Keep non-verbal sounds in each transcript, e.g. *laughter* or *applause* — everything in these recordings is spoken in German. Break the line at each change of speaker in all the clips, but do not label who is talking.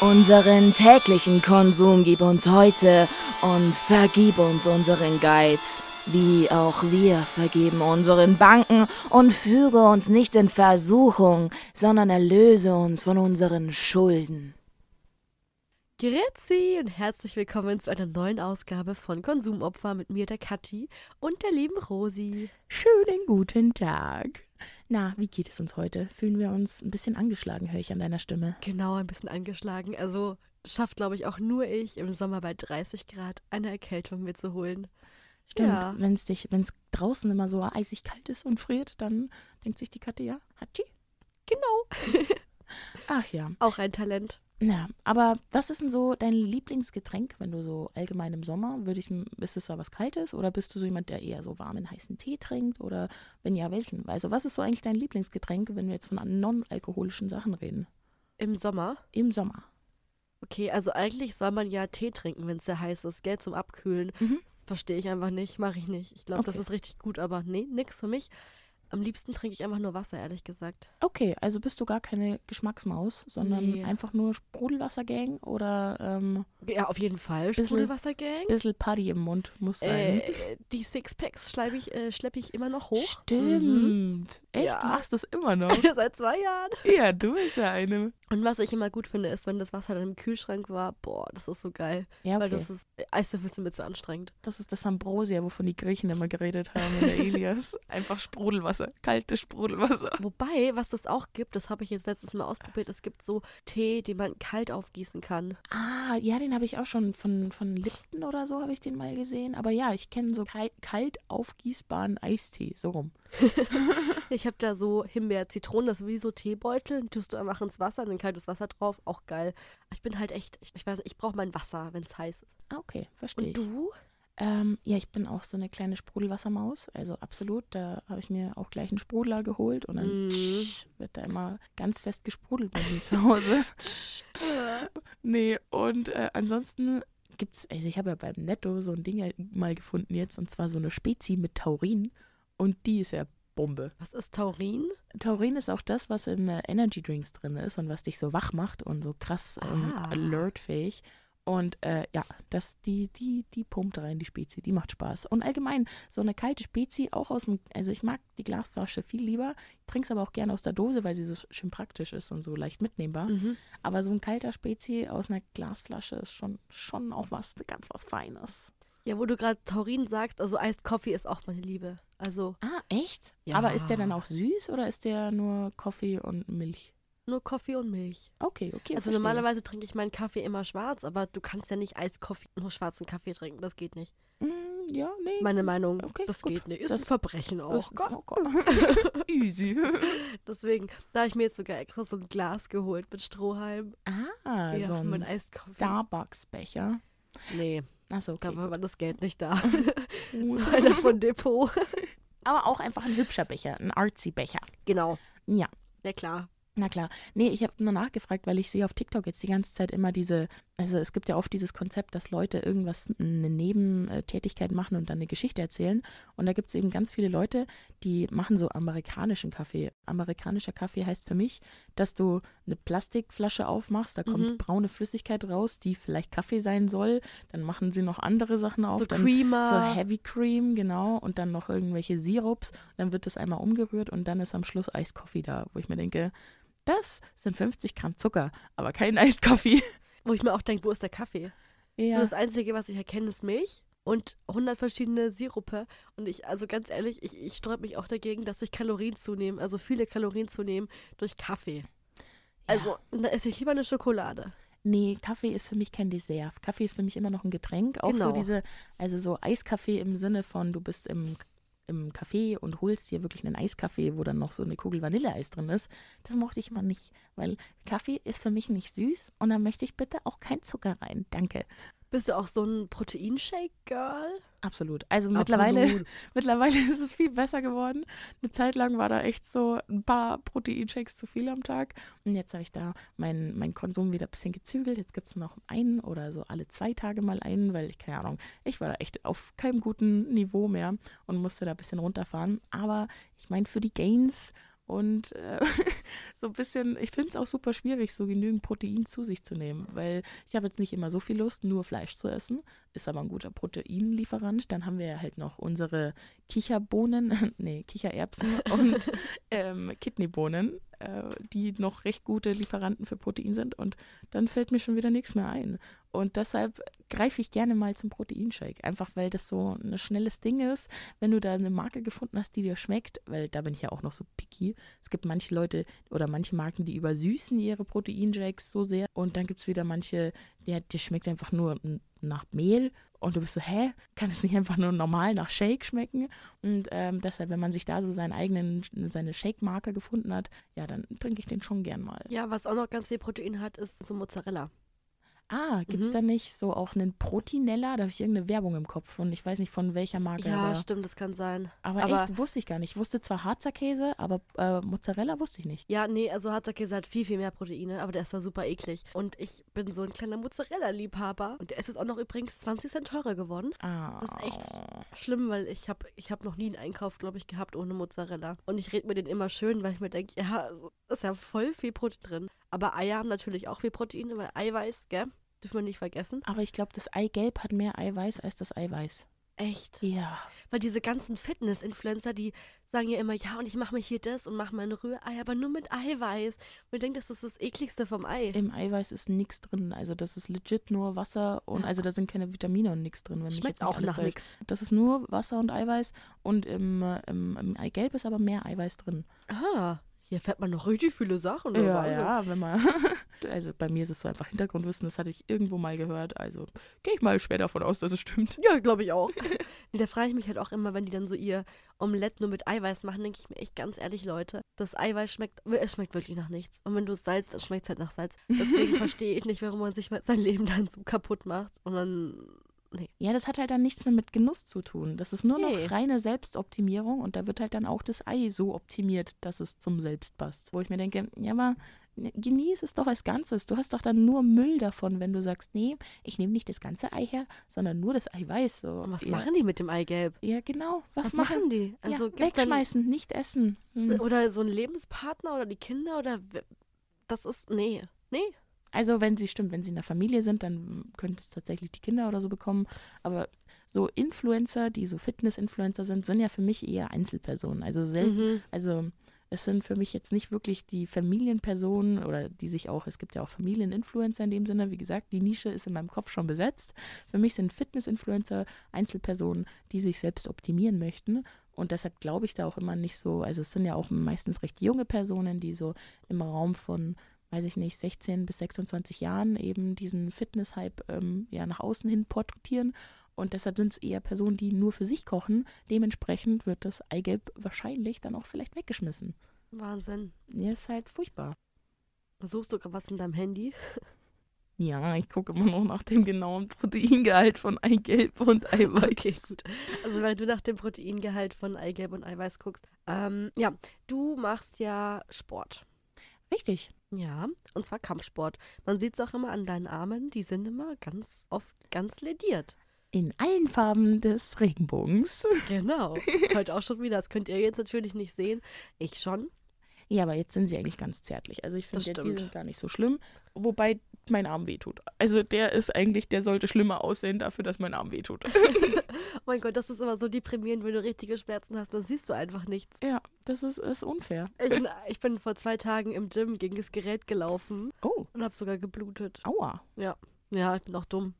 Unseren täglichen Konsum gib uns heute und vergib uns unseren Geiz, wie auch wir vergeben unseren Banken und führe uns nicht in Versuchung, sondern erlöse uns von unseren Schulden.
Grüezi und herzlich willkommen zu einer neuen Ausgabe von Konsumopfer mit mir, der Kathi und der lieben Rosi.
Schönen guten Tag. Na, wie geht es uns heute? Fühlen wir uns ein bisschen angeschlagen, höre ich an deiner Stimme.
Genau, ein bisschen angeschlagen. Also schafft, glaube ich, auch nur ich im Sommer bei 30 Grad eine Erkältung mir zu holen.
Stimmt,
Ja.
wenn es dich, wenn es draußen immer so eisig kalt ist und friert, dann denkt sich die Katze, ja, Hatschi.
Genau. *laughs*
Ach ja.
Auch ein Talent.
Na, aber was ist denn so dein Lieblingsgetränk, wenn du so allgemein im Sommer, würde ich, ist es da was Kaltes oder bist du so jemand, der eher so warmen, heißen Tee trinkt oder wenn ja, welchen? Also was ist so eigentlich dein Lieblingsgetränk, wenn wir jetzt von non-alkoholischen Sachen reden?
Im Sommer.
Im Sommer.
Okay, also eigentlich soll man ja Tee trinken, wenn es sehr heiß ist, gell, zum Abkühlen.
Mhm.
Das verstehe ich einfach nicht, mache ich nicht. Ich glaube, das
Okay.
ist richtig gut, aber nee, nix für mich. Am liebsten trinke ich einfach nur Wasser, ehrlich gesagt.
Okay, also bist du gar keine Geschmacksmaus, sondern
Nee.
einfach nur Sprudelwassergang oder ähm,
Ja, auf jeden Fall. Sprudelwassergang.
bisschen Party im Mund muss sein.
Äh, die Sixpacks schleppe ich, äh, schleppe ich immer noch hoch.
Stimmt. Echt?
Ja.
Du machst das immer noch? *laughs*
Seit zwei Jahren.
ja, du bist ja eine.
Und was ich immer gut finde, ist, wenn das Wasser dann im Kühlschrank war. Boah, das ist so geil.
Ja, okay.
Weil das ist, Eiswürfel sind mir zu anstrengend.
Das ist das Ambrosia, wovon die Griechen immer geredet haben in der *laughs* Elias. Einfach Sprudelwasser, kaltes Sprudelwasser.
Wobei, was das auch gibt, das habe ich jetzt letztes Mal ausprobiert, es gibt so Tee, den man kalt aufgießen kann.
Ah, ja, den habe ich auch schon von, von Lipton oder so habe ich den mal gesehen. Aber ja, ich kenne so kal kalt aufgießbaren Eistee, so rum.
Ich habe da so Himbeer, Zitronen, das ist wie so Teebeutel, tust du einfach ins Wasser, dann kaltes Wasser drauf, auch geil. Ich bin halt echt, ich, ich weiß ich brauche mein Wasser, wenn es heiß ist.
Ah, okay, verstehe
Und du?
Ähm, ja, ich bin auch so eine kleine Sprudelwassermaus. Also absolut, da habe ich mir auch gleich einen Sprudler geholt und dann
Mhm.
wird da immer ganz fest gesprudelt bei mir zu Hause. *laughs* nee, und äh, ansonsten gibt's, also ich habe ja beim Netto so ein Ding mal gefunden jetzt und zwar so eine Spezi mit Taurin und die ist ja Bombe.
Was ist Taurin?
Taurin ist auch das, was in äh, Energy Drinks drin ist und was dich so wach macht und so krass ähm,
Ah.
alertfähig. Und äh, ja, das, die, die, die pumpt rein, die Spezi, die macht Spaß. Und allgemein, so eine kalte Spezi, auch aus dem, also ich mag die Glasflasche viel lieber, trinke es aber auch gerne aus der Dose, weil sie so schön praktisch ist und so leicht mitnehmbar.
Mhm.
Aber so ein kalter Spezi aus einer Glasflasche ist schon, schon auch was, ganz was Feines.
Ja, wo du gerade Taurin sagst, also Iced Coffee ist auch meine Liebe. Also
Ah, echt?
Ja.
Aber ist der dann auch süß oder ist der nur Kaffee und Milch?
nur Kaffee und Milch.
Okay, okay.
also
verstehe.
normalerweise trinke ich meinen Kaffee immer schwarz, aber du kannst ja nicht Iced Coffee nur schwarzen Kaffee trinken. Das geht nicht.
Mm, ja, nee.
Meine Meinung,
Okay,
das
gut.
geht nicht. Ist
Das-
ein Verbrechen auch.
Ist- oh Gott. *laughs* Easy. *laughs*
Deswegen, da habe ich mir jetzt sogar extra so ein Glas geholt mit Strohhalm.
Ah,
ja,
so ein. Starbucks-Becher.
Nee,
Achso, okay.
da war das Geld nicht da. *laughs* so einer von Depot.
Aber auch einfach ein hübscher Becher, ein artsy-Becher.
genau.
Ja,
Ja, klar.
Na klar. Nee, ich habe nur nachgefragt, weil ich sehe auf TikTok jetzt die ganze Zeit immer diese, also es gibt ja oft dieses Konzept, dass Leute irgendwas, eine Nebentätigkeit machen und dann eine Geschichte erzählen. Und da gibt es eben ganz viele Leute, die machen so amerikanischen Kaffee. Amerikanischer Kaffee heißt für mich, dass du eine Plastikflasche aufmachst, da kommt
Mhm.
braune Flüssigkeit raus, die vielleicht Kaffee sein soll. Dann machen sie noch andere Sachen auf.
So Creamer.
so Heavy Cream, genau. Und dann noch irgendwelche Sirups. Dann wird das einmal umgerührt und dann ist am Schluss Eiskoffee da, wo ich mir denke, das sind 50 Gramm Zucker, aber kein Eiskoffee.
Wo ich mir auch denke, wo ist der Kaffee? So
Ja.
das Einzige, was ich erkenne, ist Milch und 100 verschiedene Sirupe. Und ich, also ganz ehrlich, ich, ich sträube mich auch dagegen, dass ich Kalorien zunehme, also viele Kalorien zunehmen durch Kaffee. Also, da esse ich lieber eine Schokolade.
Nee, Kaffee ist für mich kein Dessert. Kaffee ist für mich immer noch ein Getränk. Auch so
Genau.
diese, also so Eiskaffee im Sinne von, du bist im, im Café und holst dir wirklich einen Eiskaffee, wo dann noch so eine Kugel Vanilleeis drin ist. Das mochte ich immer nicht, weil Kaffee ist für mich nicht süß und da möchte ich bitte auch kein Zucker rein. Danke.
Bist du auch so ein Proteinshake-Girl?
Absolut. Also mittlerweile,
Absolut. *laughs*
mittlerweile ist es viel besser geworden. Eine Zeit lang war da echt so ein paar Proteinshakes zu viel am Tag. Und jetzt habe ich da meinen mein Konsum wieder ein bisschen gezügelt. Jetzt gibt es noch einen oder so alle zwei Tage mal einen, weil ich, keine Ahnung, ich war da echt auf keinem guten Niveau mehr und musste da ein bisschen runterfahren. Aber ich meine, für die Gains und äh, *laughs* so ein bisschen, ich finde es auch super schwierig, so genügend Protein zu sich zu nehmen, weil ich habe jetzt nicht immer so viel Lust, nur Fleisch zu essen, ist aber ein guter Proteinlieferant. Dann haben wir halt noch unsere Kicherbohnen, *laughs* nee, Kichererbsen *laughs* und ähm, Kidneybohnen, äh, die noch recht gute Lieferanten für Protein sind und dann fällt mir schon wieder nichts mehr ein. Und deshalb greife ich gerne mal zum Proteinshake, einfach weil das so ein schnelles Ding ist. Wenn du da eine Marke gefunden hast, die dir schmeckt, weil da bin ich ja auch noch so picky. Es gibt manche Leute oder manche Marken, die übersüßen ihre Proteinshakes so sehr. Und dann gibt es wieder manche, ja, die schmeckt einfach nur nach Mehl. Und du bist so, hä? Kann es nicht einfach nur normal nach Shake schmecken? Und ähm, deshalb, wenn man sich da so seinen eigenen, seine Shake-Marke gefunden hat, ja, dann trinke ich den schon gern mal.
Ja, was auch noch ganz viel Protein hat, ist so Mozzarella.
Ah, gibt es mhm. da nicht so auch einen Protinella? Da habe ich irgendeine Werbung im Kopf und ich weiß nicht von welcher Marke.
Ja, aber, stimmt, das kann sein.
Aber, aber, echt, wusste ich gar nicht. Ich wusste zwar Harzer Käse, aber äh, Mozzarella wusste ich nicht.
Ja, nee, also Harzer Käse hat viel, viel mehr Proteine, aber der ist da super eklig. Und ich bin so ein kleiner Mozzarella-Liebhaber. Und der ist jetzt auch noch übrigens 20 Cent teurer geworden.
Ah.
Das ist echt schlimm, weil ich habe ich hab noch nie einen Einkauf, glaube ich, gehabt ohne Mozzarella. Und ich rede mir den immer schön, weil ich mir denke, ja, ist ja voll viel Protein drin. Aber Eier haben natürlich auch viel Proteine, weil Eiweiß, gell? Dürfen wir nicht vergessen.
Aber ich glaube, das Eigelb hat mehr Eiweiß als das Eiweiß.
Echt?
Ja.
Weil diese ganzen Fitness-Influencer, die sagen ja immer, ja, und ich mache mir hier das und mache meine Rührei, aber nur mit Eiweiß. Und ich denke, das ist das ekligste vom Ei.
Im Eiweiß ist nichts drin. Also das ist legit nur Wasser und ja. also da sind keine Vitamine und nichts drin. Wenn
Schmeckt auch nach nichts.
Das ist nur Wasser und Eiweiß und im, im, im Eigelb ist aber mehr Eiweiß drin.
Aha. Hier fährt man noch richtig viele Sachen.
Ja, also. ja, wenn man. *laughs* also bei mir ist es so einfach Hintergrundwissen, das hatte ich irgendwo mal gehört. Also gehe ich mal schwer davon aus, dass es stimmt.
Ja, glaube ich auch. *laughs* da frage ich mich halt auch immer, wenn die dann so ihr Omelette nur mit Eiweiß machen, denke ich mir echt ganz ehrlich, Leute, das Eiweiß schmeckt, es schmeckt wirklich nach nichts. Und wenn du es salzt, dann schmeckt es halt nach Salz. Deswegen *laughs* verstehe ich nicht, warum man sich sein Leben dann so kaputt macht und dann
Nee. Ja, das hat halt dann nichts mehr mit Genuss zu tun. Das ist nur nee. noch reine Selbstoptimierung und da wird halt dann auch das Ei so optimiert, dass es zum Selbst passt. Wo ich mir denke, ja, aber genieß es doch als Ganzes. Du hast doch dann nur Müll davon, wenn du sagst, nee, ich nehme nicht das ganze Ei her, sondern nur das Eiweiß. So.
Und was
ja.
machen die mit dem Eigelb?
Ja, genau. Was,
was
machen,
machen die?
Also ja, wegschmeißen, nicht essen.
Hm. Oder so ein Lebenspartner oder die Kinder oder das ist, nee, nee.
Also wenn sie stimmt, wenn sie in der Familie sind, dann können es tatsächlich die Kinder oder so bekommen. Aber so Influencer, die so Fitness-Influencer sind, sind ja für mich eher Einzelpersonen. Also selten, mhm. also es sind für mich jetzt nicht wirklich die Familienpersonen oder die sich auch, es gibt ja auch Familieninfluencer in dem Sinne, wie gesagt, die Nische ist in meinem Kopf schon besetzt. Für mich sind Fitness-Influencer Einzelpersonen, die sich selbst optimieren möchten. Und deshalb glaube ich da auch immer nicht so, also es sind ja auch meistens recht junge Personen, die so im Raum von weiß ich nicht, 16 bis 26 Jahren eben diesen Fitness-Hype ähm, ja nach außen hin porträtieren. Und deshalb sind es eher Personen, die nur für sich kochen. Dementsprechend wird das Eigelb wahrscheinlich dann auch vielleicht weggeschmissen.
Wahnsinn.
Ja, ist halt furchtbar.
Suchst du gerade was in deinem Handy? *laughs*
Ja, ich gucke immer noch nach dem genauen Proteingehalt von Eigelb und Eiweiß. Okay, gut.
Also weil du nach dem Proteingehalt von Eigelb und Eiweiß guckst. Ähm, ja, du machst ja Sport.
Richtig.
Ja, und zwar Kampfsport. Man sieht es auch immer an deinen Armen, die sind immer ganz oft ganz lediert.
In allen Farben des Regenbogens.
Genau. *laughs* Heute auch schon wieder. Das könnt ihr jetzt natürlich nicht sehen. Ich schon.
Ja, aber jetzt sind sie eigentlich ganz zärtlich. Also ich finde, ja, die sind gar nicht so schlimm. Wobei mein Arm wehtut. Also der ist eigentlich, der sollte schlimmer aussehen dafür, dass mein Arm wehtut. *laughs*
oh mein Gott, das ist immer so deprimierend, wenn du richtige Schmerzen hast, dann siehst du einfach nichts.
Ja, das ist, ist unfair.
Ich bin, ich bin vor zwei Tagen im Gym gegen das Gerät gelaufen.
Oh.
Und habe sogar geblutet.
Aua.
Ja. Ja, ich bin auch dumm.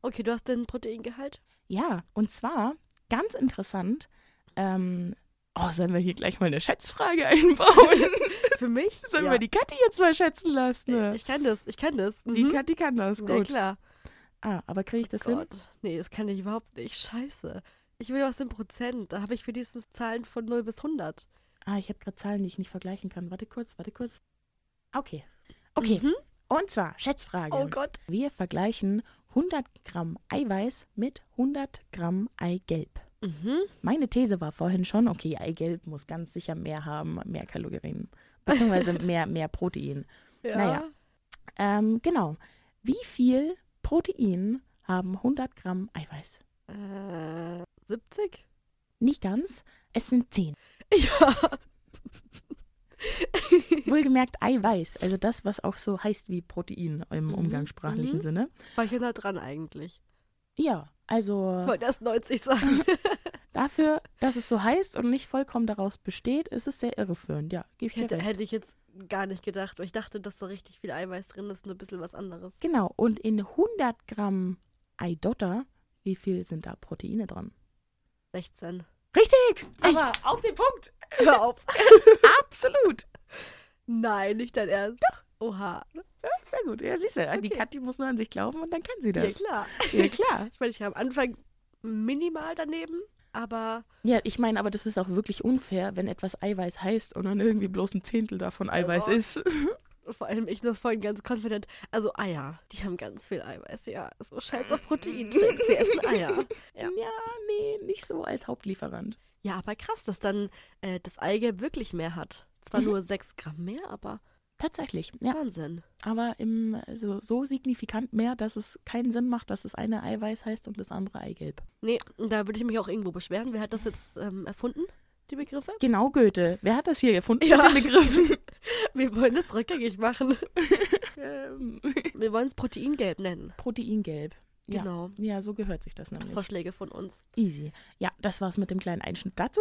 Okay, du hast den Proteingehalt?
Ja, und zwar, ganz interessant, ähm, Oh, sollen wir hier gleich mal eine Schätzfrage *laughs* einbauen?
Für mich?
Sollen ja. wir die Kathi jetzt mal schätzen lassen?
Ne? Ich kann das, ich kann das.
Mhm. Die Kathi kann das, gut. Ja,
klar.
Ah, aber kriege ich das
oh
hin?
Nee, das kann ich überhaupt nicht. Scheiße. Ich will was in Prozent. Da habe ich für dieses Zahlen von 0 bis 100.
Ah, ich habe gerade Zahlen, die ich nicht vergleichen kann. Warte kurz, warte kurz. Okay. Okay. Mhm. Und zwar, Schätzfrage.
Oh Gott.
Wir vergleichen 100 Gramm Eiweiß mit 100 Gramm Eigelb.
Mhm.
Meine These war vorhin schon, okay, Eigelb muss ganz sicher mehr haben, mehr Kalorien, beziehungsweise *laughs* mehr, mehr Protein.
Ja.
Naja, ähm, genau. Wie viel Protein haben 100 Gramm Eiweiß?
Äh, 70?
Nicht ganz, es sind 10. *laughs*
Ja. *laughs*
Wohlgemerkt Eiweiß, also das, was auch so heißt wie Protein im
Mhm,
umgangssprachlichen
mhm.
Sinne.
War ich nah dran eigentlich.
Ja, also
Wollte erst 90 sagen. *laughs*
dafür, dass es so heißt und nicht vollkommen daraus besteht, ist es sehr irreführend. Ja, gebe ich dir
hätte, hätte ich jetzt gar nicht gedacht, weil ich dachte, dass da richtig viel Eiweiß drin ist, nur ein bisschen was anderes.
Genau, und in 100 Gramm Eidotter, wie viel sind da Proteine dran?
16.
Richtig!
Echt?
Aber auf den Punkt!
Hör auf. *laughs*
Absolut!
Nein, nicht dein Ernst. Doch. Oha.
Ja, sehr gut. Ja, siehst du, die
Okay.
Kathi muss nur an sich glauben und dann kann sie
Ja,
das.
klar.
Ja, klar. *laughs*
Ich meine, ich war am Anfang minimal daneben, aber
Ja, ich meine, aber das ist auch wirklich unfair, wenn etwas Eiweiß heißt und dann irgendwie bloß ein Zehntel davon Eiweiß
Ja.
ist. *laughs*
vor allem ich nur vorhin ganz confident. Also Eier, die haben ganz viel Eiweiß, ja. So scheiß auf Proteinshakes, wir essen Eier. *laughs* Ja.
Ja, nee, nicht so als Hauptlieferant.
Ja, aber krass, dass dann äh, das Eigelb wirklich mehr hat. Zwar
Mhm.
nur 6 Gramm mehr, aber
Tatsächlich, ja.
Wahnsinn.
Aber im, also so signifikant mehr, dass es keinen Sinn macht, dass das eine Eiweiß heißt und das andere Eigelb.
Nee, da würde ich mich auch irgendwo beschweren. Wer hat das jetzt ähm, erfunden, die Begriffe?
Genau, Goethe. Wer hat das hier erfunden
Ja.
mit den Begriffen? *laughs*
Wir wollen es rückgängig machen. *laughs*
ähm,
Wir wollen es Proteingelb nennen.
Proteingelb. Ja.
Genau.
Ja, so gehört sich das nämlich.
Vorschläge von uns.
Easy. Ja, das war's mit dem kleinen Einschnitt dazu.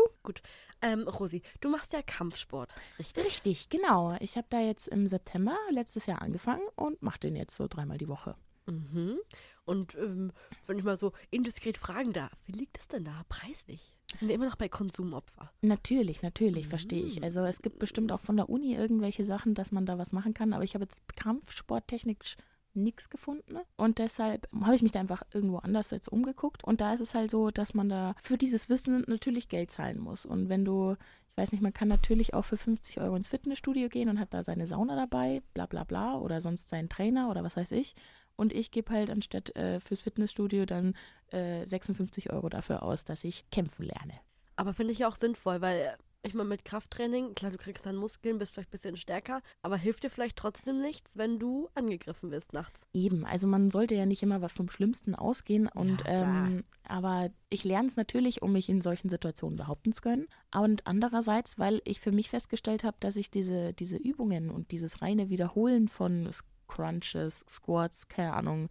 Ähm, Rosi, du machst ja Kampfsport, richtig?
Richtig, genau. Ich habe da jetzt im September letztes Jahr angefangen und mache den jetzt so dreimal die Woche.
Mhm. Und ähm, wenn ich mal so indiskret fragen darf, wie liegt es denn da preislich? Wir sind ja immer noch bei Konsumopfer.
Natürlich, natürlich, verstehe ich.
Mm.
Also es gibt bestimmt auch von der Uni irgendwelche Sachen, dass man da was machen kann, aber ich habe jetzt kampfsporttechnisch nichts gefunden. Und deshalb habe ich mich da einfach irgendwo anders jetzt umgeguckt. Und da ist es halt so, dass man da für dieses Wissen natürlich Geld zahlen muss. Und wenn du, ich weiß nicht, man kann natürlich auch für 50 Euro ins Fitnessstudio gehen und hat da seine Sauna dabei, bla bla bla oder sonst seinen Trainer oder was weiß ich. Und ich gebe halt anstatt äh, fürs Fitnessstudio dann äh, 56 Euro dafür aus, dass ich kämpfen lerne.
Aber finde ich auch sinnvoll, weil ich meine, mit Krafttraining, klar, du kriegst dann Muskeln, bist vielleicht ein bisschen stärker, aber hilft dir vielleicht trotzdem nichts, wenn du angegriffen wirst nachts.
Eben, also man sollte ja nicht immer was vom Schlimmsten ausgehen und
Ja,
ähm, aber ich lerne es natürlich, um mich in solchen Situationen behaupten zu können. Und andererseits, weil ich für mich festgestellt habe, dass ich diese, diese Übungen und dieses reine Wiederholen von Crunches, Squats, keine Ahnung,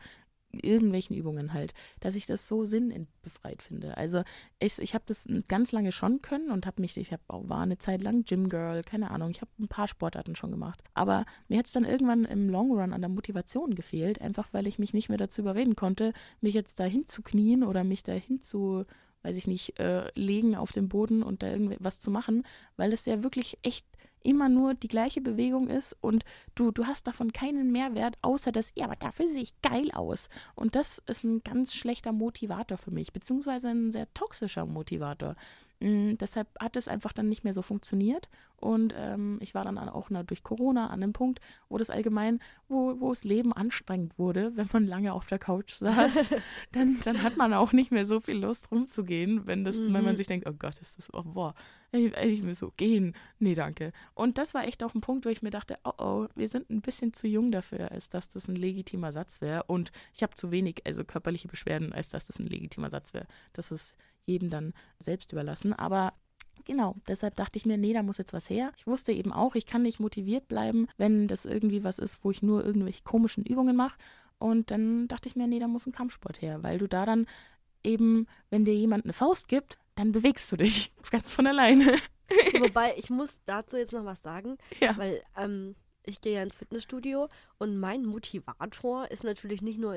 irgendwelchen Übungen halt, dass ich das so sinnbefreit finde. Also ich, ich habe das ganz lange schon können und habe mich, ich hab, auch- war eine Zeit lang Gym Girl, keine Ahnung, ich habe ein paar Sportarten schon gemacht. Aber mir hat es dann irgendwann im Long Run an der Motivation gefehlt, einfach weil ich mich nicht mehr dazu überreden konnte, mich jetzt da hinzuknien oder mich da hinzu, weiß ich nicht, äh, legen auf dem Boden und da irgendwas zu machen, weil es ja wirklich echt immer nur die gleiche Bewegung ist und du, du hast davon keinen Mehrwert, außer dass, ja, aber dafür sehe ich geil aus. Und das ist ein ganz schlechter Motivator für mich, beziehungsweise ein sehr toxischer Motivator. Mm, deshalb hat es einfach dann nicht mehr so funktioniert. Und ähm, ich war dann auch na, durch Corona an einem Punkt, wo das allgemein, wo, wo das Leben anstrengend wurde, wenn man lange auf der Couch saß, *laughs* dann, dann hat man auch nicht mehr so viel Lust rumzugehen, wenn, das, wenn man
Mhm.
sich denkt, oh Gott, ist das, oh, boah, ich, ich will so gehen. Nee, danke. Und das war echt auch ein Punkt, wo ich mir dachte, oh oh, wir sind ein bisschen zu jung dafür, als dass das ein legitimer Satz wäre. Und ich habe zu wenig, also körperliche Beschwerden, als dass das ein legitimer Satz wäre. Das ist jedem dann selbst überlassen. Aber Genau, deshalb dachte ich mir, nee, da muss jetzt was her. Ich wusste eben auch, ich kann nicht motiviert bleiben, wenn das irgendwie was ist, wo ich nur irgendwelche komischen Übungen mache. Und dann dachte ich mir, nee, da muss ein Kampfsport her, weil du da dann eben, wenn dir jemand eine Faust gibt, dann bewegst du dich *laughs* ganz von alleine.
Wobei, ich muss dazu jetzt noch was sagen,
ja.
weil ähm, ich gehe ja ins Fitnessstudio und mein Motivator ist natürlich nicht nur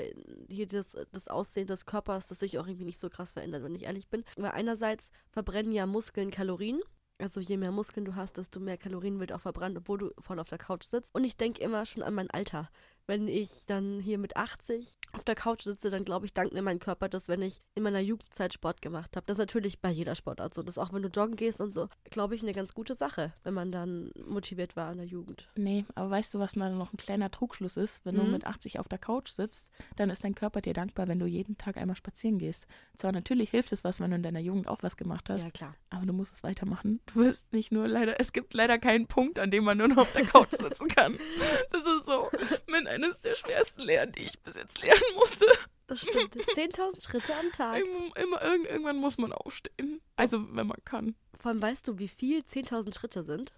hier das, das Aussehen des Körpers, das sich auch irgendwie nicht so krass verändert, wenn ich ehrlich bin. Weil einerseits verbrennen ja Muskeln Kalorien. Also je mehr Muskeln du hast, desto mehr Kalorien wird auch verbrannt, obwohl du voll auf der Couch sitzt. Und ich denke immer schon an mein Alter. Wenn ich dann hier mit 80 auf der Couch sitze, dann glaube ich, dankt mir mein Körper das, wenn ich in meiner Jugendzeit Sport gemacht habe. Das ist natürlich bei jeder Sportart so. Das ist auch wenn du joggen gehst und so, glaube ich, eine ganz gute Sache, wenn man dann motiviert war in der Jugend.
Nee, aber weißt du, was dann noch ein kleiner Trugschluss ist? Wenn du
Mhm.
mit 80 auf der Couch sitzt, dann ist dein Körper dir dankbar, wenn du jeden Tag einmal spazieren gehst. Zwar natürlich hilft es was, wenn du in deiner Jugend auch was gemacht hast,
Ja, klar.
aber du musst es weitermachen. Du wirst nicht nur leider, es gibt leider keinen Punkt, an dem man nur noch auf der Couch sitzen kann. *laughs* Das ist so mit eines der schwersten Lehren, die ich bis jetzt lernen musste.
Das stimmt. 10.000 Schritte am Tag.
Immer, immer, irgend- irgendwann muss man aufstehen. Also, wenn man kann.
Vor allem weißt du, wie viel 10.000 Schritte sind?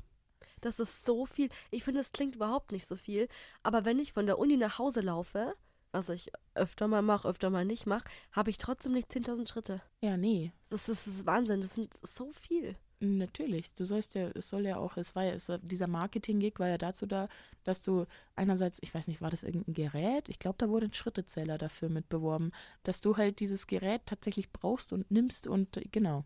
Das ist so viel. Ich finde, es klingt überhaupt nicht so viel. Aber wenn ich von der Uni nach Hause laufe, was ich öfter mal mache, öfter mal nicht mache, habe ich trotzdem nicht 10.000 Schritte.
Ja, nee.
Das ist, das ist Wahnsinn. Das sind so viel.
Natürlich, du sollst ja, es soll ja auch, es war ja, es war, dieser Marketing-Gig war ja dazu da, dass du einerseits, ich weiß nicht, war das irgendein Gerät? Ich glaube, da wurde ein Schrittezähler dafür mit beworben, dass du halt dieses Gerät tatsächlich brauchst und nimmst und genau.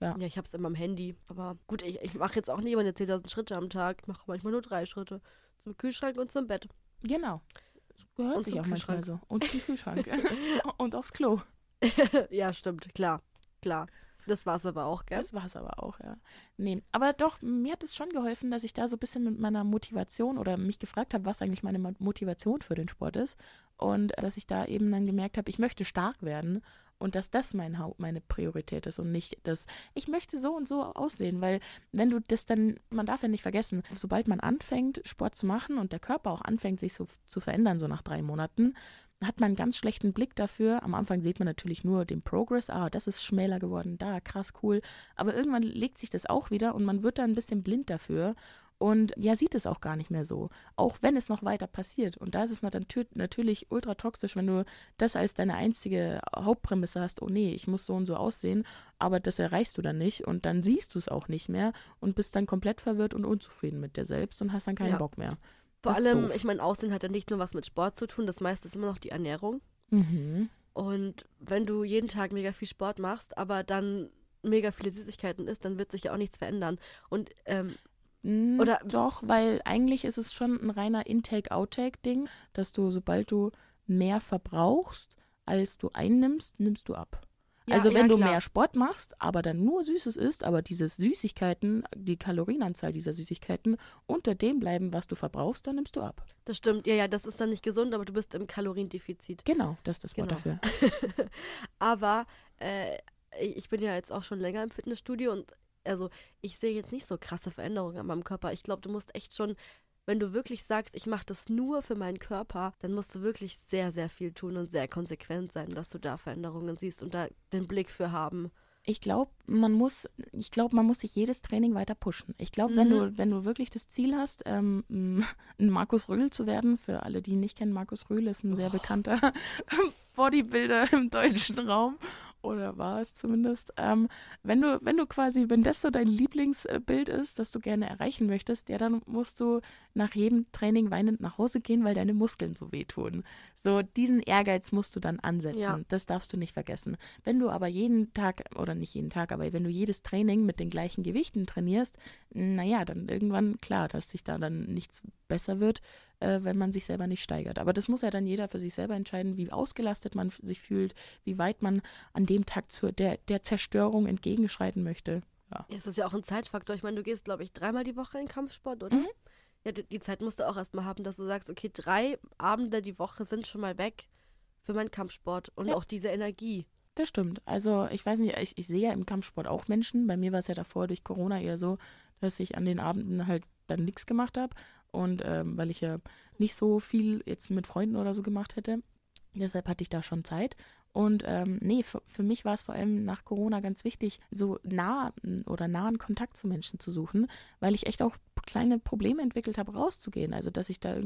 Ja,
Ja, ich habe es immer am Handy. Aber gut, ich, ich mache jetzt auch nicht meine 10.000 Schritte am Tag. Ich mache manchmal nur drei Schritte. Zum Kühlschrank und zum Bett.
genau. Das gehört
Und
sich auch manchmal so. Und zum Kühlschrank. *laughs* und aufs Klo. *laughs*
ja, stimmt. Klar. Klar. Das war's aber auch, gell?
Das war es aber auch, ja. Nee, aber doch, mir hat es schon geholfen, dass ich da so ein bisschen mit meiner Motivation oder mich gefragt habe, was eigentlich meine Mo- Motivation für den Sport ist. Und dass ich da eben dann gemerkt habe, ich möchte stark werden und dass das mein Haupt, meine Priorität ist und nicht das, ich möchte so und so aussehen, weil wenn du das dann, man darf ja nicht vergessen, sobald man anfängt, Sport zu machen und der Körper auch anfängt, sich so zu verändern, so nach drei Monaten, hat man einen ganz schlechten Blick dafür. Am Anfang sieht man natürlich nur den Progress, ah, das ist schmäler geworden, da, krass, cool. Aber irgendwann legt sich das auch wieder und man wird da ein bisschen blind dafür und ja, sieht es auch gar nicht mehr so, auch wenn es noch weiter passiert. Und da ist es natür natürlich ultra toxisch, wenn du das als deine einzige Hauptprämisse hast, oh nee, ich muss so und so aussehen, aber das erreichst du dann nicht und dann siehst du es auch nicht mehr und bist dann komplett verwirrt und unzufrieden mit dir selbst und hast dann keinen
Ja.
Bock mehr.
Vor allem,
doof.
ich meine, Aussehen hat ja nicht nur was mit Sport zu tun. Das meiste ist immer noch die Ernährung.
Mhm.
Und wenn du jeden Tag mega viel Sport machst, aber dann mega viele Süßigkeiten isst, dann wird sich ja auch nichts verändern. Und ähm,
Mm,
Oder-
doch, weil eigentlich ist es schon ein reiner Intake-Outtake-Ding, dass du, sobald du mehr verbrauchst, als du einnimmst, nimmst du ab.
Ja,
also wenn
ja,
du mehr Sport machst, aber dann nur Süßes isst, aber diese Süßigkeiten, die Kalorienanzahl dieser Süßigkeiten unter dem bleiben, was du verbrauchst, dann nimmst du ab.
das stimmt, ja, ja, das ist dann nicht gesund, aber du bist im Kaloriendefizit.
Genau, das ist das Wort
Genau.
dafür. *laughs*
aber äh, ich bin ja jetzt auch schon länger im Fitnessstudio und also ich sehe jetzt nicht so krasse Veränderungen an meinem Körper. Ich glaube, du musst echt schon, wenn du wirklich sagst, ich mache das nur für meinen Körper, dann musst du wirklich sehr, sehr viel tun und sehr konsequent sein, dass du da Veränderungen siehst und da den Blick für haben.
Ich glaube, man muss, ich glaube, man muss sich jedes Training weiter pushen. Ich glaube, wenn
Mhm.
du, wenn du wirklich das Ziel hast, ähm, *laughs* ein Markus Rühl zu werden, für alle, die ihn nicht kennen, Markus Rühl ist ein sehr bekannter *laughs* Bodybuilder im deutschen Raum oder war es zumindest. Ähm, wenn du, wenn du quasi, wenn das so dein Lieblingsbild ist, das du gerne erreichen möchtest, ja, dann musst du nach jedem Training weinend nach Hause gehen, weil deine Muskeln so wehtun. So diesen Ehrgeiz musst du dann ansetzen.
Ja.
Das darfst du nicht vergessen. Wenn du aber jeden Tag, oder nicht jeden Tag, aber wenn du jedes Training mit den gleichen Gewichten trainierst, naja, dann irgendwann klar, dass sich da dann nichts besser wird, äh, wenn man sich selber nicht steigert. Aber das muss ja dann jeder für sich selber entscheiden, wie ausgelastet man sich fühlt, wie weit man an dem Tag zur der, der Zerstörung entgegenschreiten möchte. Ja.
Ja, es ist ja auch ein Zeitfaktor. Ich meine, du gehst, glaube ich, dreimal die Woche in Kampfsport, oder?
Mhm.
Ja, die, die Zeit musst du auch erstmal haben, dass du sagst, okay, drei Abende die Woche sind schon mal weg für meinen Kampfsport und
Ja.
auch diese Energie.
Das stimmt. Also ich weiß nicht, ich, ich sehe ja im Kampfsport auch Menschen. Bei mir war es ja davor durch Corona eher so, dass ich an den Abenden halt dann nichts gemacht habe. Und ähm, weil ich ja nicht so viel jetzt mit Freunden oder so gemacht hätte. Deshalb hatte ich da schon Zeit. Und ähm, nee, für, für mich war es vor allem nach Corona ganz wichtig, so nah oder nahen Kontakt zu Menschen zu suchen, weil ich echt auch kleine Probleme entwickelt habe, rauszugehen. Also, dass ich da